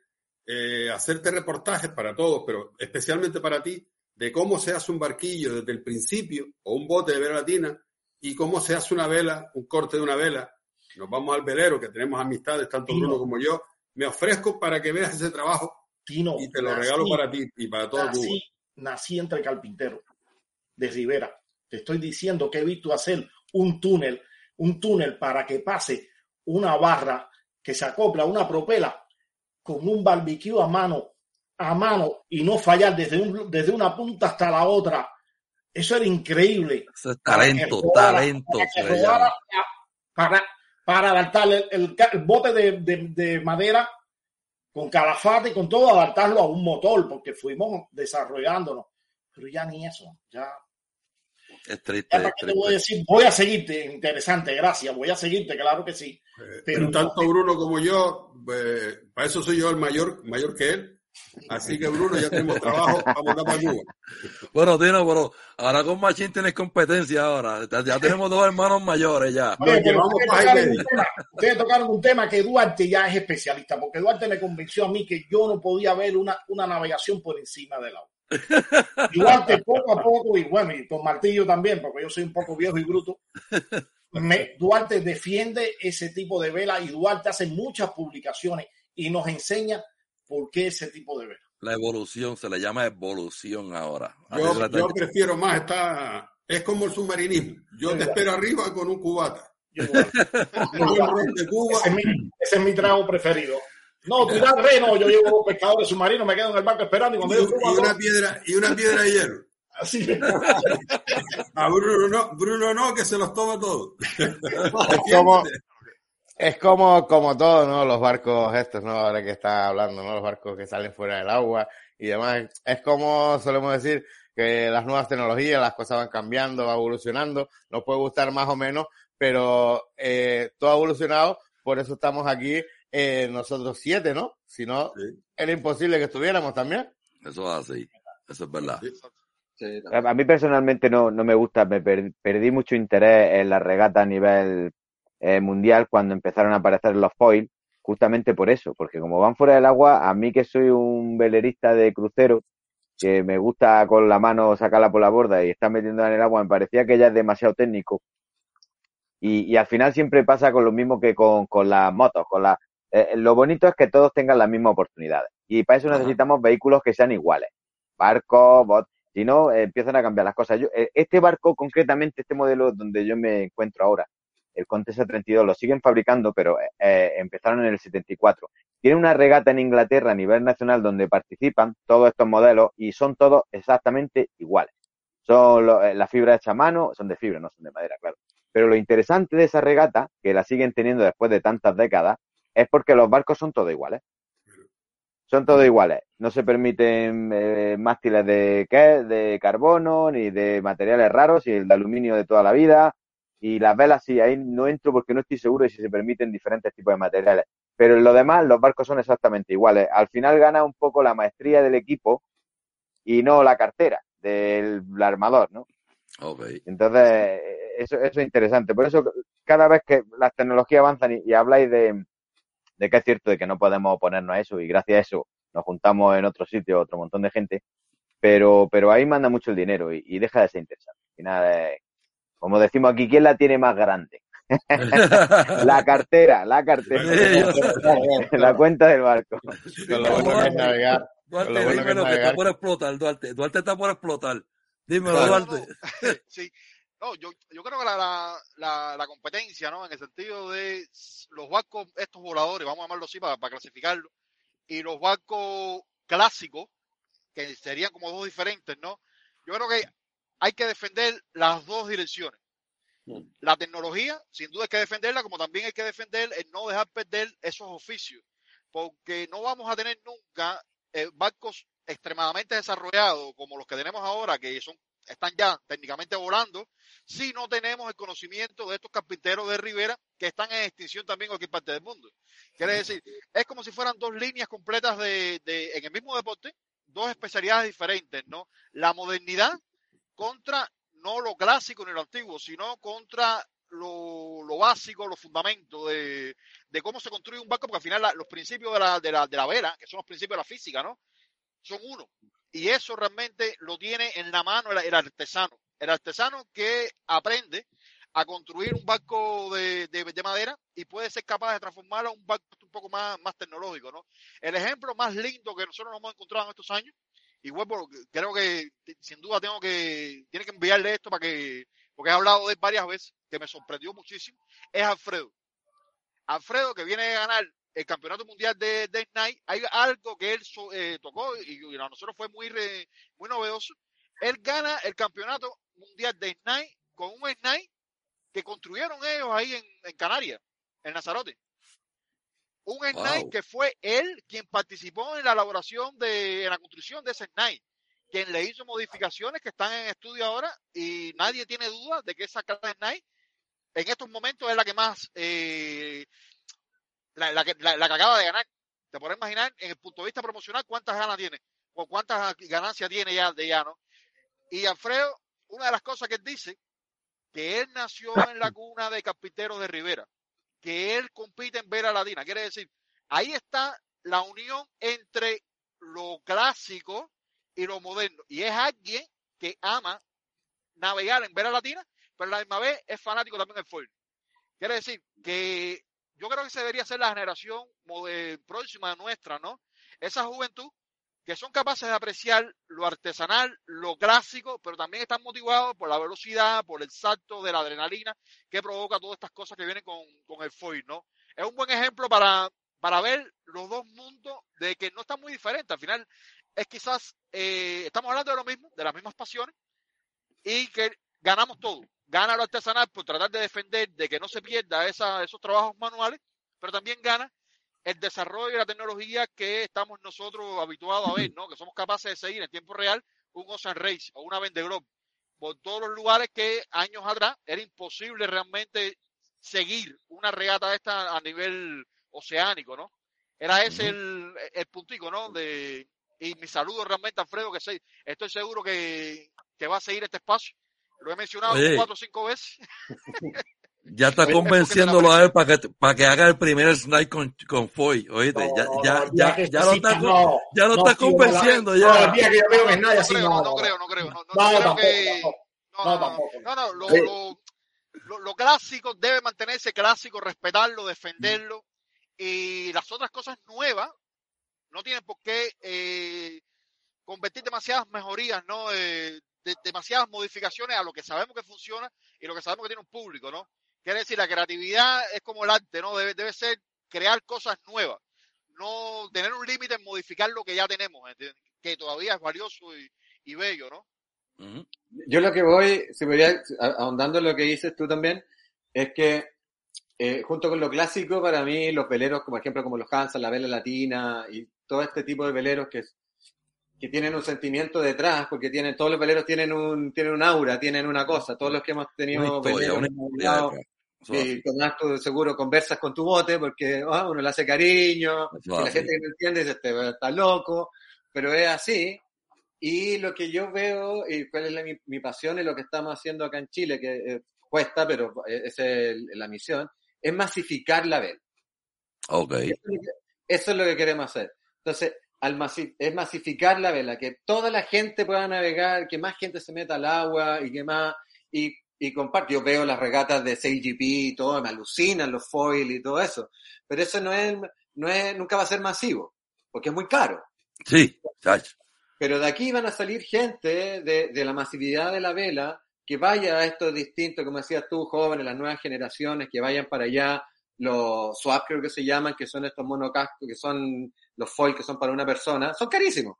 eh, hacerte reportajes para todos, pero especialmente para ti, de cómo se hace un barquillo desde el principio, o un bote de vela latina, y cómo se hace una vela, un corte de una vela, nos vamos al velero, que tenemos amistades, tanto Bruno como yo, me ofrezco para que veas ese trabajo Tino, y te lo regalo para ti y para todo nací, Cuba. Nací entre carpinteros de Rivera. Te estoy diciendo que he visto hacer un túnel, un túnel para que pase una barra que se acopla a una propela con un barbecue a mano, a mano y no fallar desde, un, desde una punta hasta la otra. Eso era increíble. Eso es talento, talento. para, para adaptar el, bote de, madera con calafate y con todo, adaptarlo a un motor, porque fuimos desarrollándonos. Pero ya ni eso, ya. Es triste. voy a decir? Voy a seguirte, interesante, gracias, voy a seguirte, claro que sí. Eh, pero tanto Bruno como yo, eh, para eso soy yo el mayor, mayor que él. Así que Bruno, ya tenemos trabajo para mandar para Cuba. Bueno, Tino, pero ahora con Machín tienes competencia ahora. Ya tenemos dos hermanos mayores ya. ustedes, tocaron un tema que Duarte ya es especialista, porque Duarte me convenció a mí que yo no podía ver una, una navegación por encima del agua. Duarte poco a poco, y bueno, y con Martillo también, porque yo soy un poco viejo y bruto, me, Duarte defiende ese tipo de vela y Duarte hace muchas publicaciones y nos enseña ¿Por qué ese tipo de vela? La evolución, se le llama evolución ahora. Yo, prefiero más, está, es como el submarinismo. Yo te espero arriba con un cubata. ese, es mi, trago preferido. No, tirar reno, yo llevo pescadores submarinos, me quedo en el barco esperando y, y, una piedra y una piedra de hierro. Así A Bruno no, Bruno no, que se los toma todos. Es como, como todo, ¿no? Los barcos estos, ¿no? Ahora que está hablando, ¿no? Los barcos que salen fuera del agua y demás. Es como solemos decir que las nuevas tecnologías, las cosas van cambiando, va evolucionando. Nos puede gustar más o menos, pero eh, todo ha evolucionado. Por eso estamos aquí eh, nosotros siete, ¿no? Si no, era imposible que estuviéramos también. Eso es así. Eso es verdad. a mí personalmente no, no me gusta, me perdí mucho interés en la regata a nivel eh, mundial cuando empezaron a aparecer los foils, justamente por eso, porque como van fuera del agua, a mí que soy un velerista de crucero, que me gusta con la mano sacarla por la borda y estar metiéndola en el agua, me parecía que ya es demasiado técnico. Y, y al final siempre pasa con lo mismo que con, con las motos, con la, eh, lo bonito es que todos tengan las mismas oportunidades. Y para eso Ajá. necesitamos vehículos que sean iguales. Barcos, bots, si no, eh, empiezan a cambiar las cosas. Yo, eh, este barco, concretamente, este modelo donde yo me encuentro ahora, el Contessa 32, lo siguen fabricando, pero empezaron en el 74. Tiene una regata en Inglaterra a nivel nacional donde participan todos estos modelos y son todos exactamente iguales. Son las fibras hechas a mano, son de fibra, no son de madera, claro. Pero lo interesante de esa regata, que la siguen teniendo después de tantas décadas, es porque los barcos son todos iguales. Son todos iguales. No se permiten eh, mástiles de, ¿qué? de carbono ni de materiales raros y el de aluminio de toda la vida. Y las velas sí, ahí no entro porque no estoy seguro de si se permiten diferentes tipos de materiales. Pero en lo demás, los barcos son exactamente iguales. Al final gana un poco la maestría del equipo y no la cartera del armador, ¿no? Entonces, eh, eso, eso es interesante. Por eso, cada vez que las tecnologías avanzan y, y habláis de, de que es cierto de que no podemos oponernos a eso y gracias a eso nos juntamos en otro sitio, otro montón de gente, pero, pero ahí manda mucho el dinero y, y deja de ser interesante. Al final, eh, como decimos aquí, ¿quién la tiene más grande? La cartera, la cartera, la cuenta del barco. Con lo bueno que es navegar. Con Duarte, lo bueno que es dímelo que está navegar. por explotar, Duarte. Duarte está por explotar. Dímelo, Duarte. Sí. No, yo, yo creo que la, la, la, la competencia, ¿no? En el sentido de los barcos, estos voladores, vamos a llamarlo así para, para clasificarlo, y los barcos clásicos, que serían como dos diferentes, ¿no? Yo creo que hay que defender las dos direcciones. La tecnología, sin duda hay que defenderla, como también hay que defender el no dejar perder esos oficios, porque no vamos a tener nunca eh, barcos extremadamente desarrollados como los que tenemos ahora, que son están ya técnicamente volando, si no tenemos el conocimiento de estos carpinteros de Rivera que están en extinción también en cualquier parte del mundo. Quiere decir, es como si fueran dos líneas completas de, de en el mismo deporte, dos especialidades diferentes, ¿no? La modernidad contra no lo clásico ni lo antiguo, sino contra lo, lo básico, los fundamentos de, de cómo se construye un barco, porque al final los principios de la, de, la, de la vela, que son los principios de la física, ¿no? Son uno. Y eso realmente lo tiene en la mano el, artesano. El artesano que aprende a construir un barco de, de- de madera y puede ser capaz de transformarlo a un barco un poco más, más tecnológico, ¿no? El ejemplo más lindo que nosotros nos hemos encontrado en estos años, y vuelvo, creo que sin duda tengo que, tiene que enviarle esto para que, porque he hablado de él varias veces, que me sorprendió muchísimo, es Alfredo. Alfredo que viene a ganar el campeonato mundial de, de Snide, hay algo que él so- eh, tocó y, y a nosotros fue muy, re- muy novedoso. Él gana el campeonato mundial de Snide con un Snide que construyeron ellos ahí en, en Canarias, en Lanzarote. Un Wow. que fue él quien participó en la elaboración de, en la construcción de ese Snide, quien le hizo modificaciones que están en estudio ahora y nadie tiene duda de que esa Snide en estos momentos es la que más eh, la, la la- la que acaba de ganar. Te podrás imaginar en el punto de vista promocional cuántas ganas tiene o cuántas ganancias tiene ya de ya, ¿no? Y Alfredo, una de las cosas que él dice, que él nació en la cuna de carpinteros de Rivera, que él compite en Vera Latina. Quiere decir, ahí está la unión entre lo clásico y lo moderno. Y es alguien que ama navegar en Vera Latina, pero la misma vez es fanático también del foil. Quiere decir que yo creo que esa debería ser la generación mode- próxima nuestra, ¿no? Esa juventud que son capaces de apreciar lo artesanal, lo clásico, pero también están motivados por la velocidad, por el salto de la adrenalina que provoca todas estas cosas que vienen con, con el foil, ¿no? Es un buen ejemplo para, para ver los dos mundos de que no están muy diferentes. Al final es quizás, eh, estamos hablando de lo mismo, de las mismas pasiones, y que ganamos todo. Gana lo artesanal por tratar de defender de que no se pierda esa, esos trabajos manuales, pero también gana el desarrollo y la tecnología que estamos nosotros habituados a ver, ¿no? Que somos capaces de seguir en tiempo real un Ocean Race o una Vende Globe por todos los lugares que años atrás era imposible realmente seguir una regata de esta a nivel oceánico, ¿no? Era ese el, el puntico, ¿no? De, y mi saludo realmente a Alfredo, que sé- estoy seguro que, que va a seguir este espacio. Lo he mencionado Oye. cuatro o cinco veces. Ya está convenciéndolo a él para que, para que haga el primer snipe con, con Foy, oíste, ya, ya, ya, ya, lo está, ya lo está convenciendo, ya. No, que yo veo que nadie así, no, no, creo, no creo, no, no, creo que... No, no, no, no, lo, lo, lo, clásico debe mantenerse clásico, respetarlo, defenderlo, y las otras cosas nuevas no tienen por qué eh, convertir demasiadas mejorías, ¿no? Eh, de, demasiadas modificaciones a lo que sabemos que funciona y lo que sabemos que tiene un público, ¿no? Quiere decir, la creatividad es como el arte, ¿no? Debe, debe ser crear cosas nuevas, no tener un límite en modificar lo que ya tenemos, que todavía es valioso y, y bello, ¿no? Yo lo que voy, si voy ahondando en lo que dices tú también, es que eh, junto con lo clásico, para mí los veleros, como ejemplo como los Hansa, la vela latina y todo este tipo de veleros que, que tienen un sentimiento detrás, porque tienen, todos los veleros tienen un, tienen un aura, tienen una cosa, todos los que hemos tenido veleros, y con acto seguro conversas con tu bote porque ah, uno le hace cariño, y la gente que no entiende dice, este está loco, pero es así. Y lo que yo veo, y cuál es mi, pasión y lo que estamos haciendo acá en Chile, que eh, cuesta, pero esa es la misión, es masificar la vela. Ok. Eso, es lo que queremos hacer. Entonces, al es masificar la vela, que toda la gente pueda navegar, que más gente se meta al agua y que más, y, y comparte. Yo veo las regatas de 6GP y todo, me alucinan los foil y todo eso. Pero eso no es, no es, nunca va a ser masivo, porque es muy caro. Sí, Pero de aquí van a salir gente de, de la masividad de la vela que vaya a estos distintos, como decías tú, jóvenes, las nuevas generaciones, que vayan para allá, los swap creo que se llaman, que son estos monocascos, que son los foil que son para una persona, son carísimos,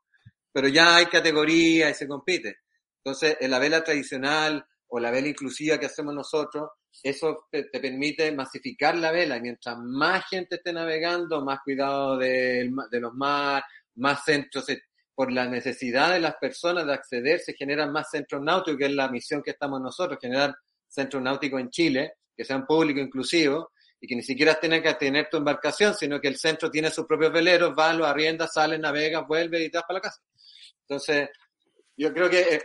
pero ya hay categoría y se compite. Entonces, en la vela tradicional o la vela inclusiva que hacemos nosotros, eso te, permite masificar la vela mientras más gente esté navegando, más cuidado de, de los mar, más centros por la necesidad de las personas de acceder, se generan más centros náuticos, que es la misión que estamos nosotros, generar centros náuticos en Chile, que sean públicos inclusivos, y que ni siquiera tengan que tener tu embarcación, sino que el centro tiene sus propios veleros, va, lo arrienda, sale, navega, vuelve y te vas para la casa. Entonces, yo creo que eh,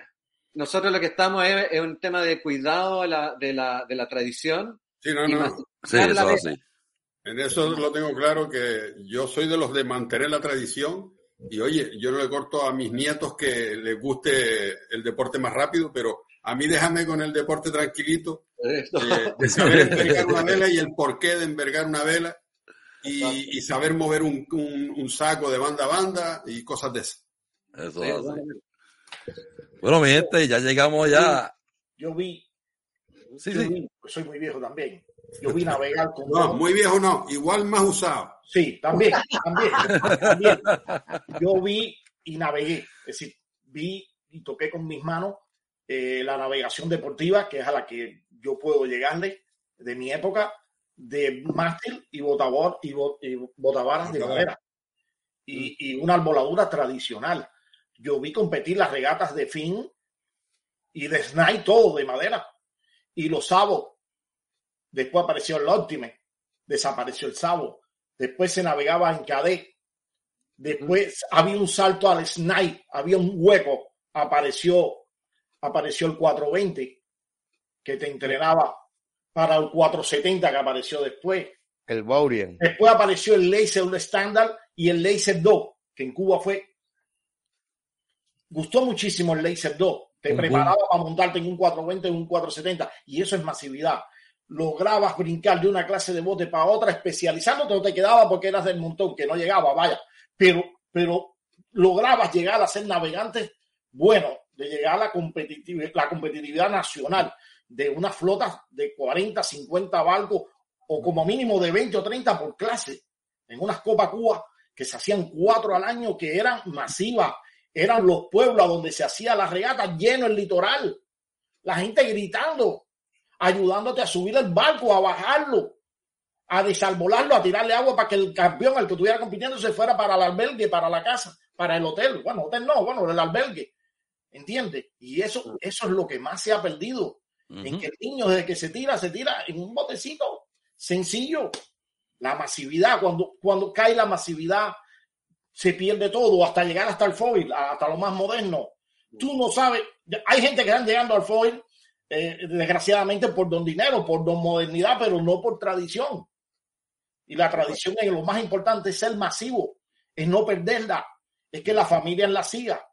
nosotros lo que estamos es, un tema de cuidado de la, de la, de la tradición. Sí, no, no. Sí, eso sí. En eso lo tengo claro que yo soy de los de mantener la tradición y oye, yo no le corto a mis nietos que les guste el deporte más rápido, pero a mí déjame con el deporte tranquilito, de, saber envergar una vela y el porqué de envergar una vela y, saber mover un, un, saco de banda a banda y cosas de esas. Eso Bueno, mi gente, ya llegamos ya. Yo vi, sí, sí. Pues soy muy viejo también. Yo vi navegar con. No, muy viejo no, igual más usado. Sí, también, también, Yo vi y navegué, es decir, vi y toqué con mis manos eh, la navegación deportiva, que es a la que yo puedo llegarle de mi época, de mástil y, botavor, y, botavaras de madera. Y, y, una arboladura tradicional. Yo vi competir las regatas de fin y de snai, todo de madera. Y los sabos. Después apareció el Optime, desapareció el sabo. Después se navegaba en cadet, después había un salto al snipe, había un hueco, apareció, apareció el 420 que te entrenaba para el 470 que apareció después. El Baurien. Después apareció el Laser Standard y el Laser 2, que en Cuba fue. Gustó muchísimo el Laser 2. Te preparaba para montarte en un 420 en un 470 y eso es masividad lograbas brincar de una clase de bote para otra, especializándote, no te quedaba porque eras del montón, que no llegaba, vaya, pero, pero lograbas llegar a ser navegante bueno, de llegar a la competitividad, la competitividad nacional de una flota de 40, 50 barcos o como mínimo de 20 o 30 por clase en unas Copa Cuba que se hacían cuatro al año que eran masivas, eran los pueblos donde se hacía la regata lleno el litoral, la gente gritando, ayudándote a subir el barco, a bajarlo, a desalvolarlo, a tirarle agua para que el campeón, el que estuviera compitiendo, se fuera para el albergue, para la casa, para el hotel. Bueno, hotel no, bueno, el albergue. ¿Entiendes? Y eso, eso es lo que más se ha perdido. En que el niño, desde que se tira, se tira en un botecito sencillo. La masividad, cuando, cuando cae la masividad, se pierde todo, hasta llegar hasta el foil, hasta lo más moderno. Tú no sabes, hay gente que están llegando al foil eh, desgraciadamente por don dinero, por don modernidad, pero no por tradición. Y la tradición es lo más importante, es ser masivo, es no perderla, es que la familia la siga.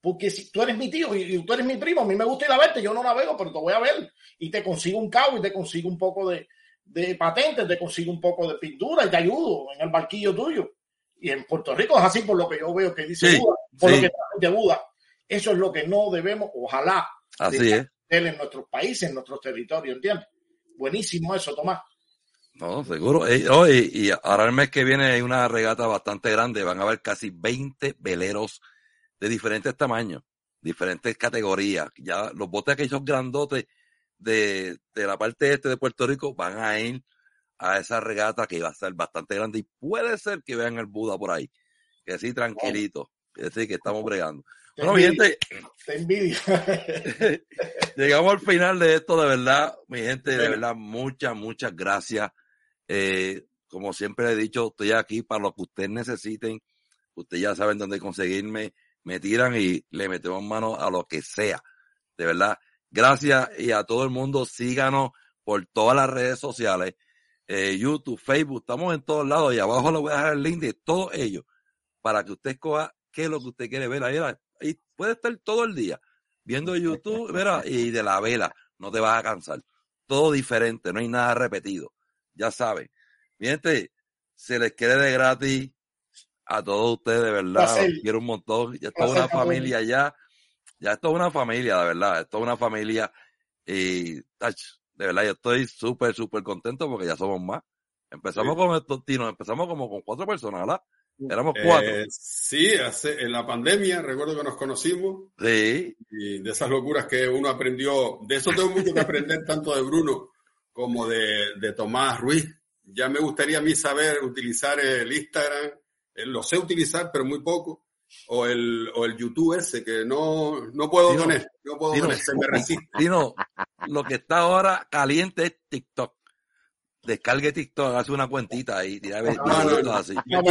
Porque si tú eres mi tío y, tú eres mi primo, a mí me gusta ir a verte, yo no navego, pero te voy a ver y te consigo un cabo y te consigo un poco de, de patentes, te consigo un poco de pintura y te ayudo en el barquillo tuyo. Y en Puerto Rico es así por lo que yo veo que dice Buda, por lo que de Buda. Eso es lo que no debemos, ojalá, así es. en nuestros países, en nuestros territorios, ¿entiendes? Buenísimo eso, Tomás. No, seguro. y, y ahora el mes que viene hay una regata bastante grande. Van a haber casi 20 veleros de diferentes tamaños, diferentes categorías. Ya los botes aquellos grandotes de, de la parte este de Puerto Rico van a ir a esa regata que va a ser bastante grande y puede ser que vean el Buda por ahí. Que sí, tranquilito. Que sí, que estamos bregando. bueno, mi gente. Te envidia. llegamos al final de esto, de verdad. Mi gente, de verdad, muchas, muchas gracias. Eh, como siempre he dicho, estoy aquí para lo que ustedes necesiten. Ustedes ya saben dónde conseguirme me tiran y le metemos mano a lo que sea. De verdad, gracias y a todo el mundo, síganos por todas las redes sociales, eh, YouTube, Facebook, estamos en todos lados y abajo le voy a dejar el link de todos ellos para que usted escoja qué es lo que usted quiere ver. Ahí, ahí puede estar todo el día viendo YouTube mira, y de la vela, no te vas a cansar. Todo diferente, no hay nada repetido. Ya saben. Mi gente, se les quiere de gratis a todos ustedes, de verdad, quiero un montón. Ya es una familia ya. Ya esto es una familia, de verdad. Esto es una familia. Y, de verdad, yo estoy súper, súper contento porque ya somos más. Empezamos con estos tinos, empezamos como con cuatro personas, ¿verdad? Éramos cuatro. Eh, sí, hace, en la pandemia, recuerdo que nos conocimos. Sí. Y de esas locuras que uno aprendió, de eso tengo mucho que aprender, tanto de Bruno como de, de Tomás Ruiz. Ya me gustaría a mí saber utilizar el Instagram, eh, lo sé utilizar, pero muy poco. O el, o el YouTube ese, que no, no puedo con él, no puedo con él, se me resiste. lo que está ahora caliente es TikTok. Descargue TikTok, hace una cuentita ahí, tira no, no, así. lo,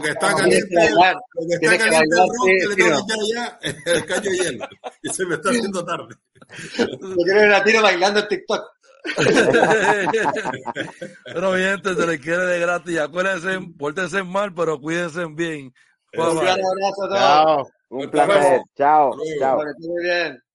que está caliente, lo que está caliente es que le tengo ya, el caño hielo. Y se me está haciendo tarde. Yo quiero ver a tiro bailando en TikTok. pero mi gente, se les quiere de gratis. Acuérdense, pórtense mal, pero cuídense bien. Un abrazo a todos. Chao. Un placer. Chao. Chao. Muy bien.